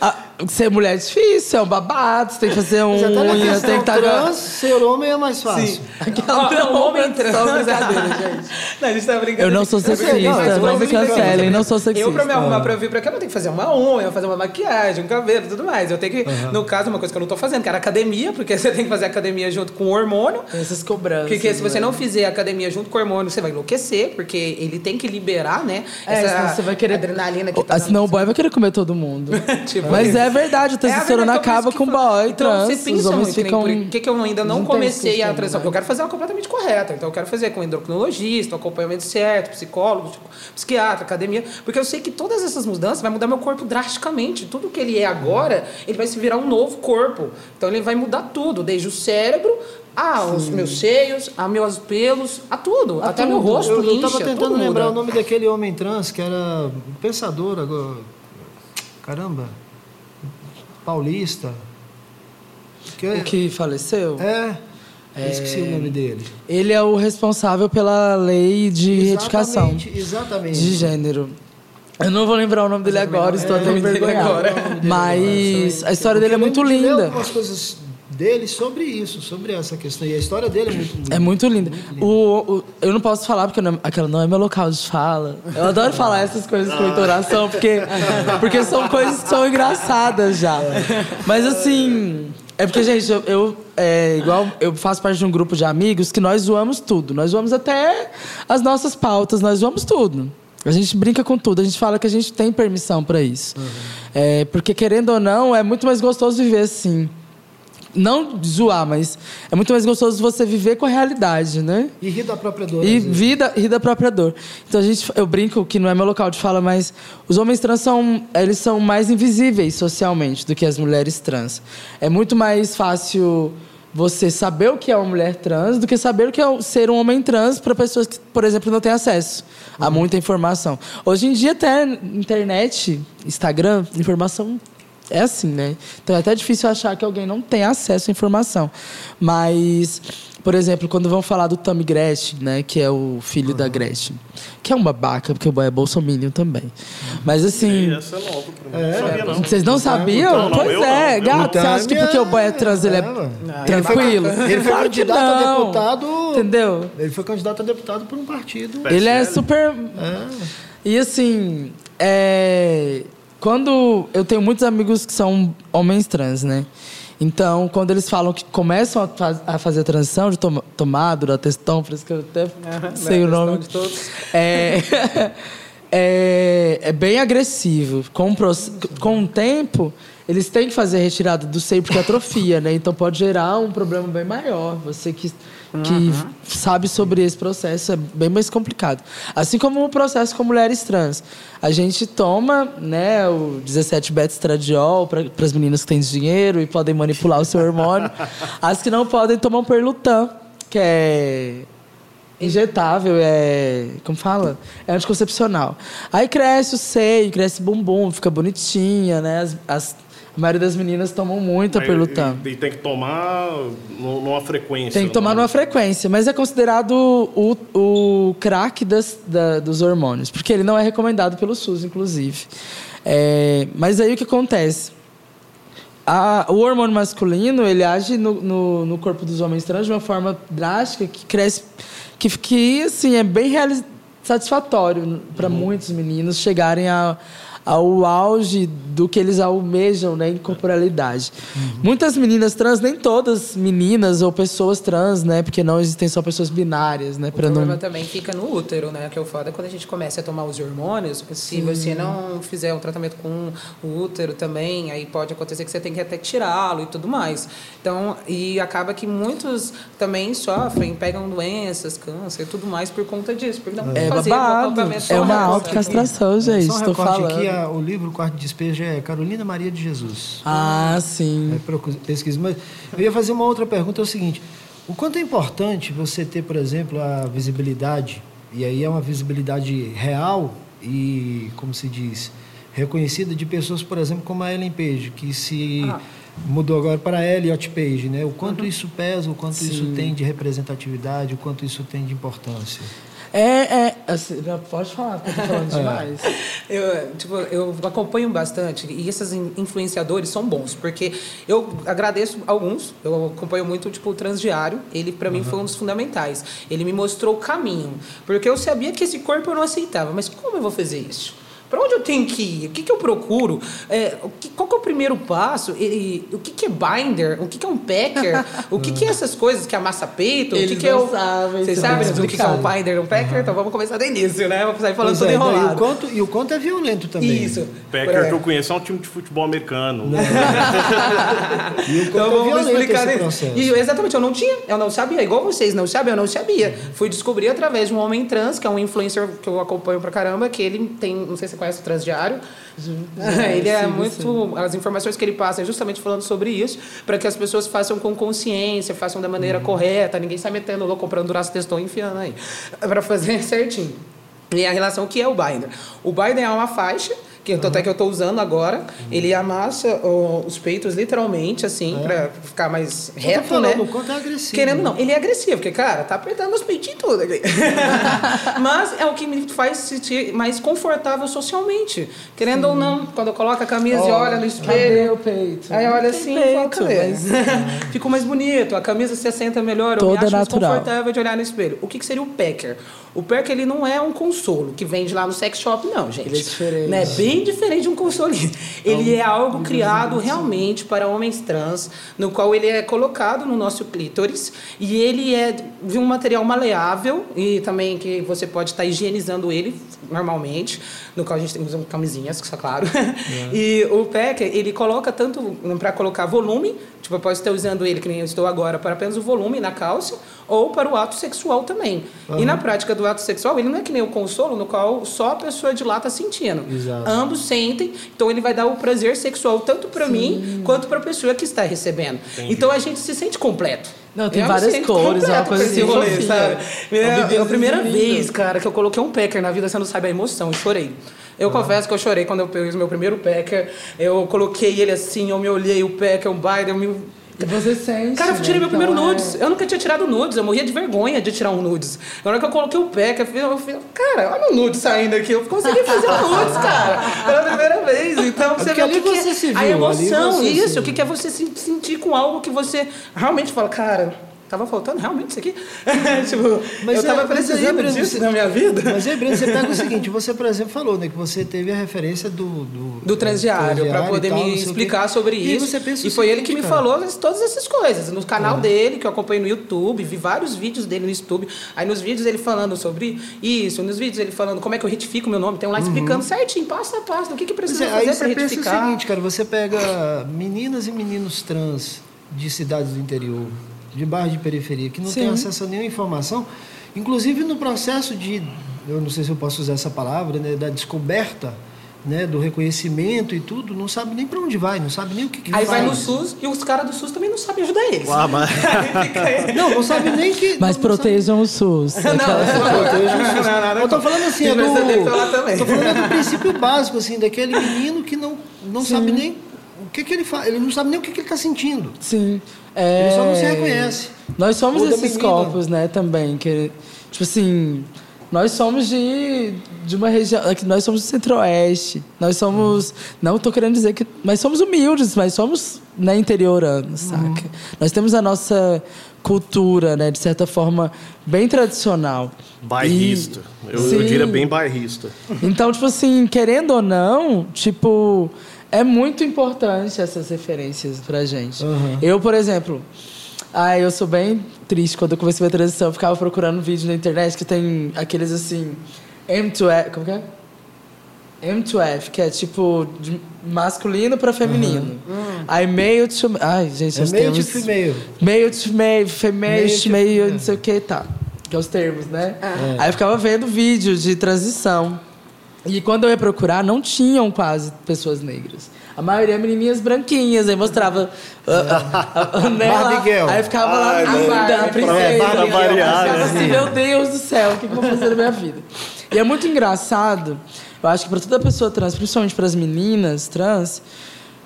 Speaker 4: a- ser mulher é difícil, é um babado, você tem que fazer um unha, tem que estar.
Speaker 1: trans, ser homem é mais fácil.
Speaker 4: Aquela
Speaker 3: Ó,
Speaker 4: não,
Speaker 3: o homem
Speaker 4: só
Speaker 3: trans.
Speaker 4: brincadeira, gente.
Speaker 3: Não, a gente tá brincando.
Speaker 4: Eu não sou sexista,
Speaker 3: mas
Speaker 4: não
Speaker 3: eu
Speaker 4: me cancelem,
Speaker 3: fazer-
Speaker 4: não sou sexista.
Speaker 3: Eu, pra me arrumar pra vir pra cá, eu tenho que fazer uma unha, fazer uma maquiagem, um cabelo, tudo mais. Eu tenho que, no caso, uma coisa que eu não tô fazendo, que era academia, porque você tem que fazer academia junto com o hormônio.
Speaker 4: Essas cobranças.
Speaker 3: Porque se você
Speaker 4: né?
Speaker 3: não fizer academia junto com o hormônio, você vai enlouquecer, porque ele tem que liberar, né?
Speaker 4: É, senão você vai querer.
Speaker 3: adrenalina que
Speaker 4: Ah,
Speaker 3: tá
Speaker 4: senão o boy vai querer comer todo mundo.
Speaker 3: Tipo
Speaker 4: Mas
Speaker 3: isso.
Speaker 4: é verdade, o
Speaker 3: É a
Speaker 4: testosterona
Speaker 3: então,
Speaker 4: acaba com
Speaker 3: que
Speaker 4: boy,
Speaker 3: então,
Speaker 4: trans.
Speaker 3: você pensa muito,
Speaker 4: ficam.
Speaker 3: por que, que eu ainda não,
Speaker 4: não
Speaker 3: comecei a transição?
Speaker 4: né?
Speaker 3: Porque eu quero fazer ela completamente correta. Então eu quero fazer com endocrinologista, um acompanhamento certo, psicólogo, tipo, psiquiatra, academia. Porque eu sei que todas essas mudanças vai mudar meu corpo drasticamente. Tudo que ele é agora, ele vai se virar um novo corpo. Então ele vai mudar tudo, desde o cérebro a os meus seios, a meus pelos, a tudo.
Speaker 1: A
Speaker 3: até
Speaker 1: tudo.
Speaker 3: meu rosto
Speaker 1: eu, eu
Speaker 3: incha,
Speaker 1: tava tentando
Speaker 3: tudo
Speaker 1: lembrar
Speaker 3: muda.
Speaker 1: o nome daquele homem trans que era um pensador agora. Caramba. Paulista. Que
Speaker 4: O que faleceu?
Speaker 1: É. eu Esqueci o nome dele.
Speaker 4: Ele é o responsável pela lei de retificação
Speaker 1: Exatamente, Exatamente.
Speaker 4: de gênero. Eu não vou lembrar o nome dele agora, estou até
Speaker 3: nome dele
Speaker 4: envergonhado.
Speaker 3: agora.
Speaker 4: Mas a história dele é muito
Speaker 1: Porque eu
Speaker 4: linda.
Speaker 1: algumas coisas dele sobre isso, sobre essa questão. E a história dele é muito linda.
Speaker 4: É muito linda. O, o- eu não posso falar porque não, aquela não é meu local de fala. Eu adoro falar essas coisas com entonação porque, porque são coisas que são engraçadas já. Mas assim, é porque, gente, eu, eu, é, igual eu faço parte de um grupo de amigos que nós zoamos tudo. Nós zoamos até as nossas pautas, nós zoamos tudo. A gente brinca com tudo, a gente fala que a gente tem permissão para isso. É, porque, querendo ou não, é muito mais gostoso viver assim. Não zoar, mas é muito mais gostoso você viver com a realidade, né?
Speaker 1: E rir da própria dor.
Speaker 4: E vida, rir da própria dor. Então a gente, eu brinco que não é meu local de fala, mas os homens trans são, eles são mais invisíveis socialmente do que as mulheres trans. É muito mais fácil você saber o que é uma mulher trans do que saber o que é ser um homem trans para pessoas que, por exemplo, não têm acesso a muita informação. Hoje em dia até internet, Instagram, informação é assim, né? Então é até difícil achar que alguém não tem acesso à informação. Mas, por exemplo, quando vão falar do Tommy Gretchen, né? Que é o filho da Gretchen. Que é um babaca, porque o boy é bolsominion também. Mas assim.
Speaker 2: Essa é nova pra mim. Não sabia, não.
Speaker 4: Vocês não sabiam?
Speaker 2: não, não,
Speaker 4: pois é,
Speaker 2: não.
Speaker 4: gato. Você acha que porque o boy é trans, ele é,
Speaker 1: É,
Speaker 4: tranquilo?
Speaker 1: Ele foi
Speaker 4: Claro
Speaker 1: candidato a deputado.
Speaker 4: Entendeu?
Speaker 1: Ele foi candidato a deputado por um partido.
Speaker 4: Ele é super. E assim, é, quando eu tenho muitos amigos que são homens trans, né? Então, quando eles falam que começam a, faz, a fazer a transição de tom, tomado, testão, por isso que eu até sei o nome.
Speaker 3: De todos.
Speaker 4: É, é, é bem agressivo. Com, com o tempo, eles têm que fazer a retirada do seio porque atrofia, né? Então pode gerar um problema bem maior. Você que, que uhum. sabe sobre esse processo é bem mais complicado. Assim como o processo com mulheres trans. A gente toma né, o 17 estradiol para as meninas que têm dinheiro e podem manipular o seu hormônio. As que não podem tomam perlutan, que é injetável, é. Como fala? É anticoncepcional. Aí cresce o seio, cresce o bumbum, fica bonitinha, né? As, as, a maioria das meninas tomam muito a perlutan.
Speaker 2: E, e, tem que tomar numa frequência.
Speaker 4: Tem que tomar numa frequência, mas é considerado o, o crack das, da, dos hormônios, porque ele não é recomendado pelo SUS, inclusive. É, mas aí o que acontece? A, o hormônio masculino ele age no, no, no, corpo dos homens trans de uma forma drástica que cresce que, que assim, é bem satisfatório para uhum. muitos meninos chegarem a, ao auge do que eles almejam né, em corporalidade. Uhum. Muitas meninas trans, nem todas meninas ou pessoas trans, né? Porque não existem só pessoas binárias, né?
Speaker 3: O problema não... também fica no útero, né? Que é o foda quando a gente começa a tomar os hormônios, se Sim. você não fizer um tratamento com o útero também, aí pode acontecer que você tem que até tirá-lo e tudo mais. Então, e acaba que muitos também sofrem, pegam doenças, câncer e tudo mais por conta disso. Porque não
Speaker 4: é fazer babado. É uma autocastração, gente. Estou falando.
Speaker 1: A, o livro Quarto de Despejo é Carolina Maria de Jesus.
Speaker 4: Ah, sim.
Speaker 1: É, pesquisa. Mas eu ia fazer uma outra pergunta, é o seguinte. O quanto é importante você ter, por exemplo, a visibilidade, e aí é uma visibilidade real e, como se diz, reconhecida de pessoas, por exemplo, como a Ellen Page, que se ah. mudou agora para a Elliot Page, né? O quanto uhum. isso pesa, o quanto Sim. isso tem de representatividade, o quanto isso tem de importância.
Speaker 4: É, é assim, pode falar, porque eu tô falando é. demais.
Speaker 3: eu, tipo, eu acompanho bastante e esses influenciadores são bons, porque eu agradeço alguns, eu acompanho muito tipo, o Transdiário, ele para uhum. mim foi um dos fundamentais. Ele me mostrou o caminho, porque eu sabia que esse corpo eu não aceitava, mas como eu vou fazer isso? Para onde eu tenho que ir? O que, que eu procuro? É, o que, qual que é o primeiro passo? E, o que, que é binder? O que, que é um packer? o que, que é essas coisas que amassa peito?
Speaker 4: Eles
Speaker 3: o que, que é o.
Speaker 4: Sabem,
Speaker 3: Vocês sabem o que, que é um binder e um packer? Uhum. Então vamos começar do início, né? Vamos sair falando pois tudo é, enrolado.
Speaker 1: E o, conto, e o conto é violento também.
Speaker 3: Isso.
Speaker 2: Packer é. que eu conheço é um time de futebol americano.
Speaker 1: e o conto então, é vamos explicar esse processo. E,
Speaker 3: exatamente, eu não tinha, eu não sabia. Igual vocês não sabem, eu não sabia. Uhum. Fui descobrir através de um homem trans, que é um influencer que eu acompanho pra caramba, que ele tem, não sei se você conhece o Transdiário, ele é muito. As informações que ele passa é justamente falando sobre isso, para que as pessoas façam com consciência, façam da maneira uhum. correta, ninguém sai metendo louco comprando Duraço Teston e enfiando aí, para fazer certinho. E a relação que é o binder. O binder é uma faixa que uhum. até que eu estou usando agora. Uhum. Ele amassa os peitos literalmente, assim, é. para ficar mais reto, falando, né?
Speaker 1: O quanto é agressivo.
Speaker 3: Querendo não. Ele é agressivo, porque, cara, tá apertando os peitinhos tudo aqui. Mas é o que me faz sentir mais confortável socialmente. Querendo Sim. ou não, quando eu coloco a camisa oh, e olho no espelho.
Speaker 4: Cadê o peito?
Speaker 3: Aí olha assim peito, e mas... Ficou mais bonito, a camisa se assenta melhor,
Speaker 4: Toda
Speaker 3: eu me acho
Speaker 4: natural.
Speaker 3: mais confortável de olhar no espelho. O que, que seria o packer? O packer, ele não é um consolo que vende lá no sex shop, não, gente.
Speaker 4: Ele é diferente.
Speaker 3: Né? Bem diferente de um consolinho. Ele é algo criado realmente para homens trans, no qual ele é colocado no nosso clítoris e ele é de um material maleável e também que você pode estar higienizando ele normalmente, no qual a gente usa camisinhas, que é claro. É. e o packer, ele coloca tanto para colocar volume, tipo, eu posso estar usando ele, que nem eu estou agora, para apenas o volume na calça, ou para o ato sexual também. Uhum. E na prática do ato sexual, ele não é que nem o consolo, no qual só a pessoa de lá está sentindo.
Speaker 1: Exato.
Speaker 3: Ambos sentem, então ele vai dar o prazer sexual tanto para mim quanto para a pessoa que está recebendo. Entendi. Então a gente se sente completo.
Speaker 4: Não, tem várias cores, é uma coisa assim. Rolê, sabe?
Speaker 3: É, é a primeira vez, cara, que eu coloquei um packer na vida, você não sabe a emoção, eu chorei. Eu ah. confesso que eu chorei quando eu peguei o meu primeiro packer. Eu coloquei ele assim, eu me olhei, o packer, o Biden, eu me
Speaker 4: e você sente.
Speaker 3: Cara, eu tirei né? meu primeiro então, nudes. É... Eu nunca tinha tirado nudes, eu morria de vergonha de tirar um nudes. Na hora que eu coloquei o pé, eu fiz, eu fiz cara, olha o nude saindo aqui. Eu consegui fazer um nudes, cara. Pela primeira vez. Então, você vê o que, que é
Speaker 1: a
Speaker 3: emoção, isso. O que é você se sentir com algo que você realmente fala, cara tava faltando realmente isso aqui? tipo,
Speaker 1: Mas
Speaker 3: eu tava
Speaker 1: é, mas
Speaker 3: precisando disso
Speaker 1: você-
Speaker 3: na minha vida.
Speaker 1: Mas aí, Breno, você pega o seguinte, você, por exemplo, falou, né, que você teve a referência do... Do,
Speaker 3: do transdiário para poder
Speaker 1: tal,
Speaker 3: me explicar sobre
Speaker 1: E
Speaker 3: isso. e foi ele que me
Speaker 1: cara,
Speaker 3: falou todas essas coisas. No canal dele, que eu acompanho no YouTube, vi vários vídeos dele no YouTube. Aí nos vídeos ele falando sobre isso, nos vídeos ele falando como é que eu retifico meu nome. Tem um lá explicando certinho, passo a passo, o que, que precisa
Speaker 1: é, aí
Speaker 3: fazer para
Speaker 1: pensa o
Speaker 3: retificar.
Speaker 1: seguinte, cara, você pega meninas e meninos trans de cidades do interior, de bairros de periferia, que não
Speaker 4: Sim.
Speaker 1: têm acesso a nenhuma informação, inclusive no processo de, eu não sei se eu posso usar essa palavra, né, da descoberta, né, do reconhecimento e tudo, não sabe nem para onde vai, não sabe nem o que, que
Speaker 3: Aí vai no SUS e os caras do SUS também não sabem ajudar eles.
Speaker 2: Ah, mas-.
Speaker 1: Não, não sabe nem que...
Speaker 4: Mas
Speaker 1: não, não
Speaker 4: protejam o SUS.
Speaker 3: Não,
Speaker 4: Aquela-
Speaker 3: não, não, não, não.
Speaker 1: Eu tô falando assim, é
Speaker 3: tem
Speaker 1: do, tô falando do princípio básico, assim, daquele menino que não, não sabe nem o que, que ele faz, ele não sabe nem o que, que ele está sentindo.
Speaker 4: Sim.
Speaker 1: Ele só não se
Speaker 4: É,
Speaker 1: reconhece.
Speaker 4: Nós somos
Speaker 1: Ou
Speaker 4: esses
Speaker 1: menina.
Speaker 4: corpos, né, também. Que, tipo assim, nós somos de, de uma região. Nós somos do centro-oeste. Nós somos. Não estou querendo dizer que. Mas somos humildes, mas somos né, interioranos, saca? Nós temos a nossa cultura, né, de certa forma, bem tradicional.
Speaker 2: Bairrista.
Speaker 4: E-
Speaker 2: Eu, eu diria bem bairrista.
Speaker 4: Então, tipo assim, querendo ou não, tipo, é muito importante essas referências pra gente.
Speaker 1: Uhum.
Speaker 4: Eu, por exemplo, ah, eu sou bem triste quando eu comecei a transição, eu ficava procurando vídeo na internet que tem aqueles assim, M2F, como que é? M2F, que é tipo de masculino pra feminino. Aí meio to. Ai, gente,
Speaker 1: É
Speaker 4: os
Speaker 1: meio
Speaker 4: termos-
Speaker 1: de female.
Speaker 4: Meio to meio, female,
Speaker 1: Meio to-
Speaker 4: meio,
Speaker 1: é.
Speaker 4: não sei o que, tá. Que é os termos, né? Aí eu ficava vendo vídeo de transição. E quando eu ia procurar, não tinham quase pessoas negras. A maioria menininhas branquinhas, aí mostrava nela,
Speaker 1: Barbie girl.
Speaker 4: Aí ficava lá
Speaker 2: Ai,
Speaker 4: linda,
Speaker 2: Barbie,
Speaker 4: a princesa.
Speaker 2: pra-
Speaker 4: eu
Speaker 2: variar,
Speaker 4: ficava
Speaker 2: né?
Speaker 4: assim, meu Deus do céu, o que que eu vou fazer na minha vida? E é muito engraçado, eu acho que para toda pessoa trans, principalmente para as meninas trans,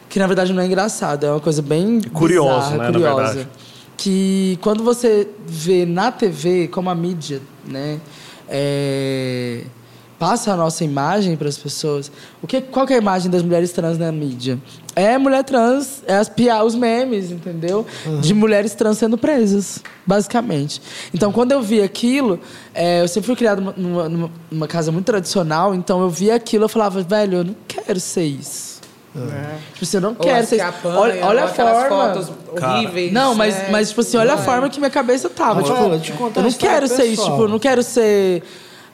Speaker 4: que na verdade não é engraçado, é uma coisa bem
Speaker 2: Curiosa,
Speaker 4: bizarra,
Speaker 2: né,
Speaker 4: curiosa. Que quando você vê na TV, como a mídia, né, é, passa a nossa imagem para as pessoas. O que, qual que é a imagem das mulheres trans na mídia? É mulher trans, é as pia, os memes, entendeu? De mulheres trans sendo presas, basicamente. Então, quando eu vi aquilo, é, eu sempre fui criada numa, numa- numa- casa muito tradicional, então eu via aquilo, eu falava, velho, eu não quero ser isso. Tipo assim, eu não
Speaker 3: Ou
Speaker 4: quero ser
Speaker 3: apanham,
Speaker 4: Olha, olha a forma.
Speaker 3: fotos horríveis.
Speaker 4: Não, mas,
Speaker 3: né?
Speaker 4: mas tipo assim, olha a forma que minha cabeça tava. Tipo,
Speaker 1: eu
Speaker 4: eu não quero ser isso,
Speaker 1: pessoal.
Speaker 4: tipo, eu não quero ser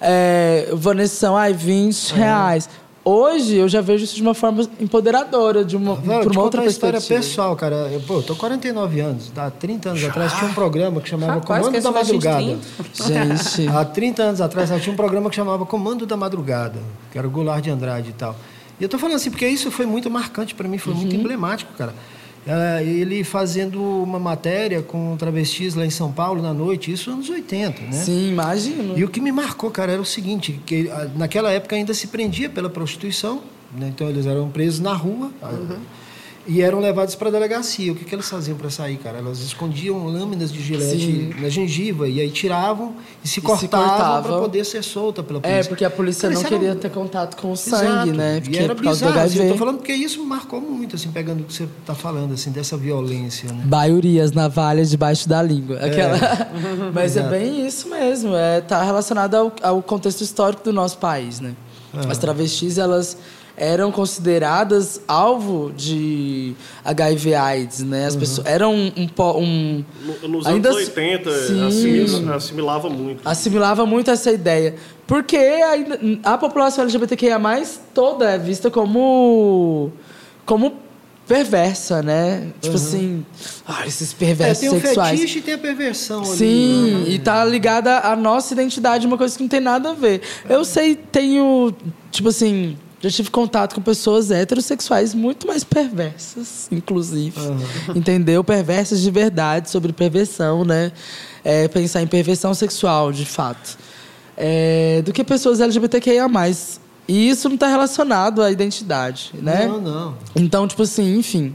Speaker 4: é, Vanessa, ai, 20 reais. Hoje eu já vejo isso de uma forma empoderadora, de uma,
Speaker 1: Velho,
Speaker 4: por uma outra
Speaker 1: uma história pessoal, cara. Eu, pô, eu tô 49 anos. Há 30 anos atrás tinha um programa que chamava Comando
Speaker 3: que
Speaker 1: da Madrugada.
Speaker 3: 30.
Speaker 4: Gente,
Speaker 1: Há 30 anos atrás tinha um programa que chamava Comando da Madrugada, que era o Goulart de Andrade e tal. E eu tô falando assim porque isso foi muito marcante para mim, foi
Speaker 4: Uhum.
Speaker 1: muito emblemático, cara. É, ele fazendo uma matéria com travestis lá em São Paulo na noite, isso anos 80, né?
Speaker 4: sim, imagino.
Speaker 1: E o que me marcou, cara, era o seguinte, que ah, naquela época ainda se prendia pela prostituição, né? então eles eram presos na rua ah, e eram levados para a delegacia. O que, que eles faziam para sair, cara? Elas escondiam lâminas de gilete
Speaker 4: Sim.
Speaker 1: na gengiva e aí tiravam e se
Speaker 4: se
Speaker 1: cortavam
Speaker 4: cortava.
Speaker 1: para poder ser solta pela polícia.
Speaker 4: É, porque a polícia
Speaker 1: Cara,
Speaker 4: não queria
Speaker 1: era-
Speaker 4: ter contato com o
Speaker 1: Exato.
Speaker 4: sangue, né? Porque
Speaker 1: e era
Speaker 4: por causa do
Speaker 1: bizarro. assim, eu tô falando porque isso marcou muito, assim, pegando o que você está falando, assim, dessa violência, né?
Speaker 4: Baiurias, navalhas debaixo da língua. Aquela... Mas é
Speaker 1: Exato.
Speaker 4: bem isso mesmo. É, tá relacionado ao, ao contexto histórico do nosso país, né?
Speaker 1: Ah.
Speaker 4: As travestis, elas eram consideradas alvo de HIV AIDS, né? As pessoas eram um, um, um
Speaker 2: No- Nos
Speaker 4: Ainda
Speaker 2: anos
Speaker 4: s-
Speaker 2: 80,
Speaker 4: Sim.
Speaker 2: assimila- assimilava muito.
Speaker 4: assimilava muito essa ideia. Porque ainda- a população LGBTQIA+, toda é vista como como perversa, né? Tipo assim, ah, esses
Speaker 1: É,
Speaker 4: perversos
Speaker 1: tem o
Speaker 4: sexuais.
Speaker 1: fetiche e tem a perversão ali.
Speaker 4: Sim,
Speaker 1: né?
Speaker 4: e tá ligada à nossa identidade, uma coisa que não tem nada a ver. Eu sei, tenho, tipo assim, já tive contato com pessoas heterossexuais muito mais perversas, inclusive. Entendeu? Perversas de verdade, sobre perversão, né? É, pensar em perversão sexual, de fato. É, do que pessoas LGBTQIA. E isso não está relacionado à identidade, né?
Speaker 1: Não, não.
Speaker 4: Então, tipo assim, enfim.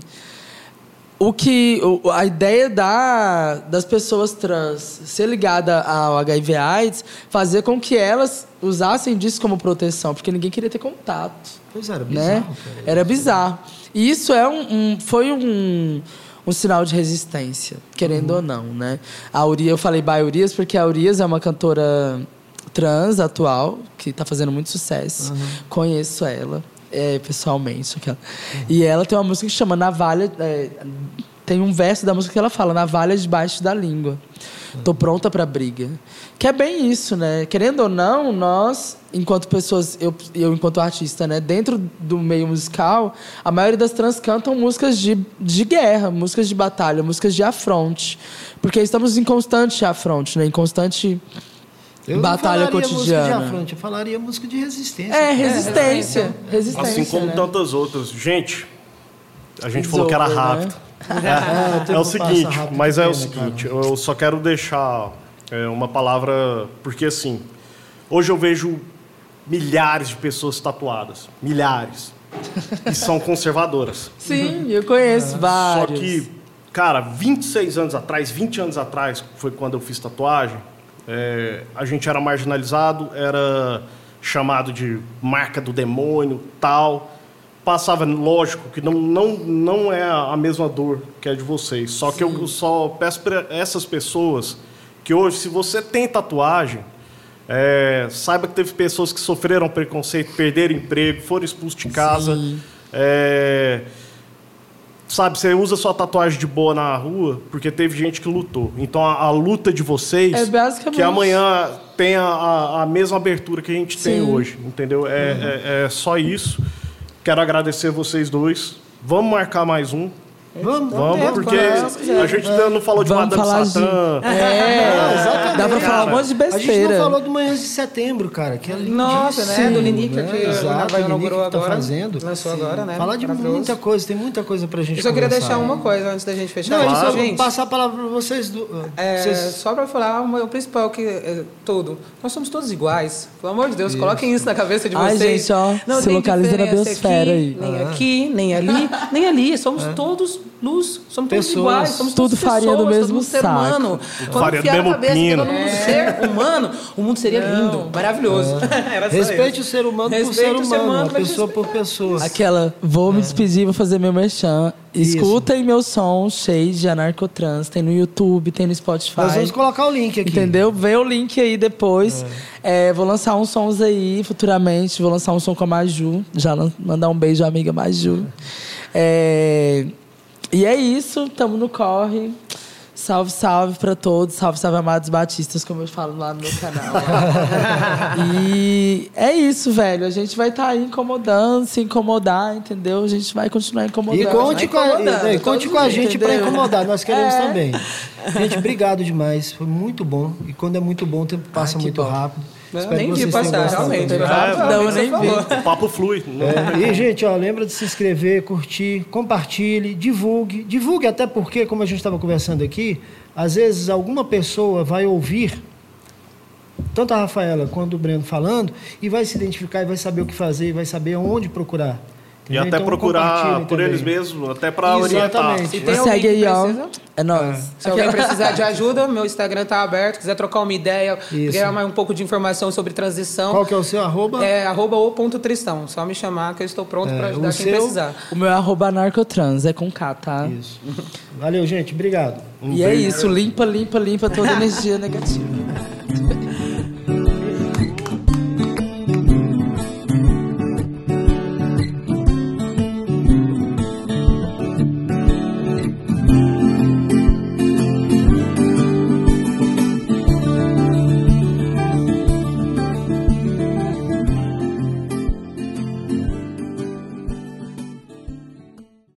Speaker 4: O que. a ideia da, das pessoas trans ser ligada ao HIV AIDS fazer com que elas usassem disso como proteção, porque ninguém queria ter contato.
Speaker 1: Pois era,
Speaker 4: Né?
Speaker 1: bizarro.
Speaker 4: Era bizarro. E isso é um, um- foi um, um sinal de resistência, querendo ou não, né? A Urias, eu falei by Urias porque a Urias é uma cantora trans atual que está fazendo muito sucesso. Conheço ela é, pessoalmente. Aquela. E ela tem uma música que chama Navalha. é, tem um verso da música que ela fala, navalha debaixo da língua. Tô pronta pra briga. Que é bem isso, né? Querendo ou não, nós, enquanto pessoas, eu, eu enquanto artista, né? Dentro do meio musical, a maioria das trans cantam músicas de, de guerra, músicas de batalha, músicas de afronte. Porque estamos em constante afronte, né? Em constante
Speaker 1: Eu
Speaker 4: batalha
Speaker 1: não falaria música
Speaker 4: cotidiana.
Speaker 1: de afronte, eu falaria música de resistência.
Speaker 4: É, resistência. Resistência.
Speaker 2: Assim como
Speaker 4: né?
Speaker 2: tantas outras. Gente, a gente falou que era
Speaker 4: né?
Speaker 2: rápido.
Speaker 1: É, o
Speaker 2: É, o seguinte, mas é o seguinte, eu só quero deixar é, uma palavra, porque assim, hoje eu vejo milhares de pessoas tatuadas, milhares, e são conservadoras.
Speaker 4: Sim, eu conheço
Speaker 2: Só
Speaker 4: vários.
Speaker 2: que, cara, 26 anos atrás, 20 anos atrás, foi quando eu fiz tatuagem, é, a gente era marginalizado, era chamado de marca do demônio, tal. Passava, lógico, que não, não, não é a mesma dor que é de vocês. Só que eu só peço para essas pessoas que hoje, se você tem tatuagem, é, saiba que teve pessoas que sofreram preconceito, perderam emprego, foram expulsos de casa. É, sabe, você usa sua tatuagem de boa na rua porque teve gente que lutou. Então a, a luta de vocês,
Speaker 4: É basicamente-
Speaker 2: que amanhã tenha a, a mesma abertura que a gente tem
Speaker 4: Sim.
Speaker 2: hoje, entendeu? É, é, é só isso. Quero agradecer vocês dois. Vamos marcar mais um.
Speaker 1: Vamos,
Speaker 2: Vamos,
Speaker 3: tempo,
Speaker 2: porque a gente ainda não falou de
Speaker 4: Vamos
Speaker 2: Madame
Speaker 4: falar de-
Speaker 2: Satã.
Speaker 4: É,
Speaker 1: exatamente.
Speaker 4: dá pra falar um monte de
Speaker 1: A gente
Speaker 4: besteira.
Speaker 1: não falou do Manhãs de Setembro, cara. Que é
Speaker 3: Nossa, né?
Speaker 1: lindíssimo,
Speaker 3: Do Linica,
Speaker 1: né?
Speaker 3: que
Speaker 1: Exato, a
Speaker 3: inaugurou
Speaker 1: que tá
Speaker 3: agora.
Speaker 1: fazendo.
Speaker 3: Lançou agora, né?
Speaker 1: Falar de muita coisa, tem muita coisa pra gente
Speaker 3: Eu só queria
Speaker 1: conversar.
Speaker 3: deixar uma coisa antes da gente fechar.
Speaker 1: Não, é
Speaker 2: Claro.
Speaker 1: isso, eu vou
Speaker 3: gente.
Speaker 1: passar a palavra pra vocês. Do,
Speaker 3: É,
Speaker 1: vocês
Speaker 3: Só para falar o principal que é, tudo. Nós somos todos iguais. Pelo amor de Deus, coloquem isso na cabeça de
Speaker 4: Ai,
Speaker 3: vocês.
Speaker 4: gente, ó,
Speaker 3: não
Speaker 4: se localiza na biosfera aí.
Speaker 3: Nem aqui, nem ali, nem ali. Somos todos luz, somos todos
Speaker 1: Pessoas.
Speaker 3: iguais, somos
Speaker 4: Tudo
Speaker 3: todos
Speaker 4: farinha do
Speaker 3: pessoas,
Speaker 4: mesmo
Speaker 3: todo mundo ser
Speaker 4: saco.
Speaker 3: humano. Quando
Speaker 2: Farinha do
Speaker 3: enfiar a
Speaker 2: mesmo
Speaker 3: cabeça
Speaker 2: pino.
Speaker 3: todo mundo ser humano, o mundo seria lindo, maravilhoso. Só
Speaker 1: Respeite o ser humano por
Speaker 3: Respeite
Speaker 1: ser
Speaker 3: o ser
Speaker 1: humano,
Speaker 3: humano,
Speaker 1: uma
Speaker 3: mas
Speaker 1: pessoa por pessoa.
Speaker 4: Aquela, vou me despedir, vou fazer meu merchan.
Speaker 1: Isso.
Speaker 4: Escutem meu som, Shade Anarcotrans. Tem no YouTube, tem no Spotify.
Speaker 1: Nós vamos colocar o link aqui.
Speaker 4: Entendeu? Vê o link aí depois. É, vou lançar uns sons aí futuramente. Vou lançar um som com a Maju. Já mandar um beijo à amiga Maju. É, e é isso. Tamo no corre. Salve, salve pra todos. Salve, salve, amados batistas, como eu falo lá no meu canal. e é isso, velho. A gente vai estar aí incomodando, se incomodar, entendeu? A gente vai continuar incomodando.
Speaker 1: E conte com a,
Speaker 3: incomodando,
Speaker 1: e- e conte com a gente para
Speaker 4: entendeu?
Speaker 1: incomodar, nós queremos
Speaker 4: É.
Speaker 1: também. Gente, obrigado demais. Foi muito bom. E quando é muito bom, o tempo passa muito
Speaker 4: bom.
Speaker 1: rápido.
Speaker 3: Eu
Speaker 1: Espero
Speaker 3: nem
Speaker 1: que
Speaker 3: vi passar, realmente.
Speaker 4: Não,
Speaker 3: realmente,
Speaker 4: nem vi.
Speaker 2: O papo flui. Não-
Speaker 1: É, e, gente, ó, lembra de se inscrever, curtir, compartilhe, divulgue. Divulgue até porque, como a gente estava conversando aqui, às vezes alguma pessoa vai ouvir tanto a Rafaela quanto o Breno falando e vai se identificar e vai saber o que fazer, e vai saber onde procurar.
Speaker 2: E até
Speaker 1: Então,
Speaker 2: procurar por
Speaker 1: também.
Speaker 2: eles mesmos, até para orientar.
Speaker 3: Se tem alguém
Speaker 4: Segue aí, ó.
Speaker 3: precisa,
Speaker 4: É nóis.
Speaker 3: Se alguém precisar de ajuda, meu Instagram tá aberto. Quiser trocar uma ideia,
Speaker 1: Isso.
Speaker 3: ganhar mais um pouco de informação sobre transição,
Speaker 1: Qual que é o seu arroba?
Speaker 3: é arroba o ponto tristão. Só me chamar que eu estou pronto
Speaker 1: É,
Speaker 3: para ajudar quem
Speaker 1: seu-
Speaker 3: precisar.
Speaker 4: O meu é arroba narcotrans, é com K, tá?
Speaker 1: Isso. Valeu, gente. Obrigado.
Speaker 2: Um
Speaker 4: e é isso, limpa, limpa, limpa toda energia negativa.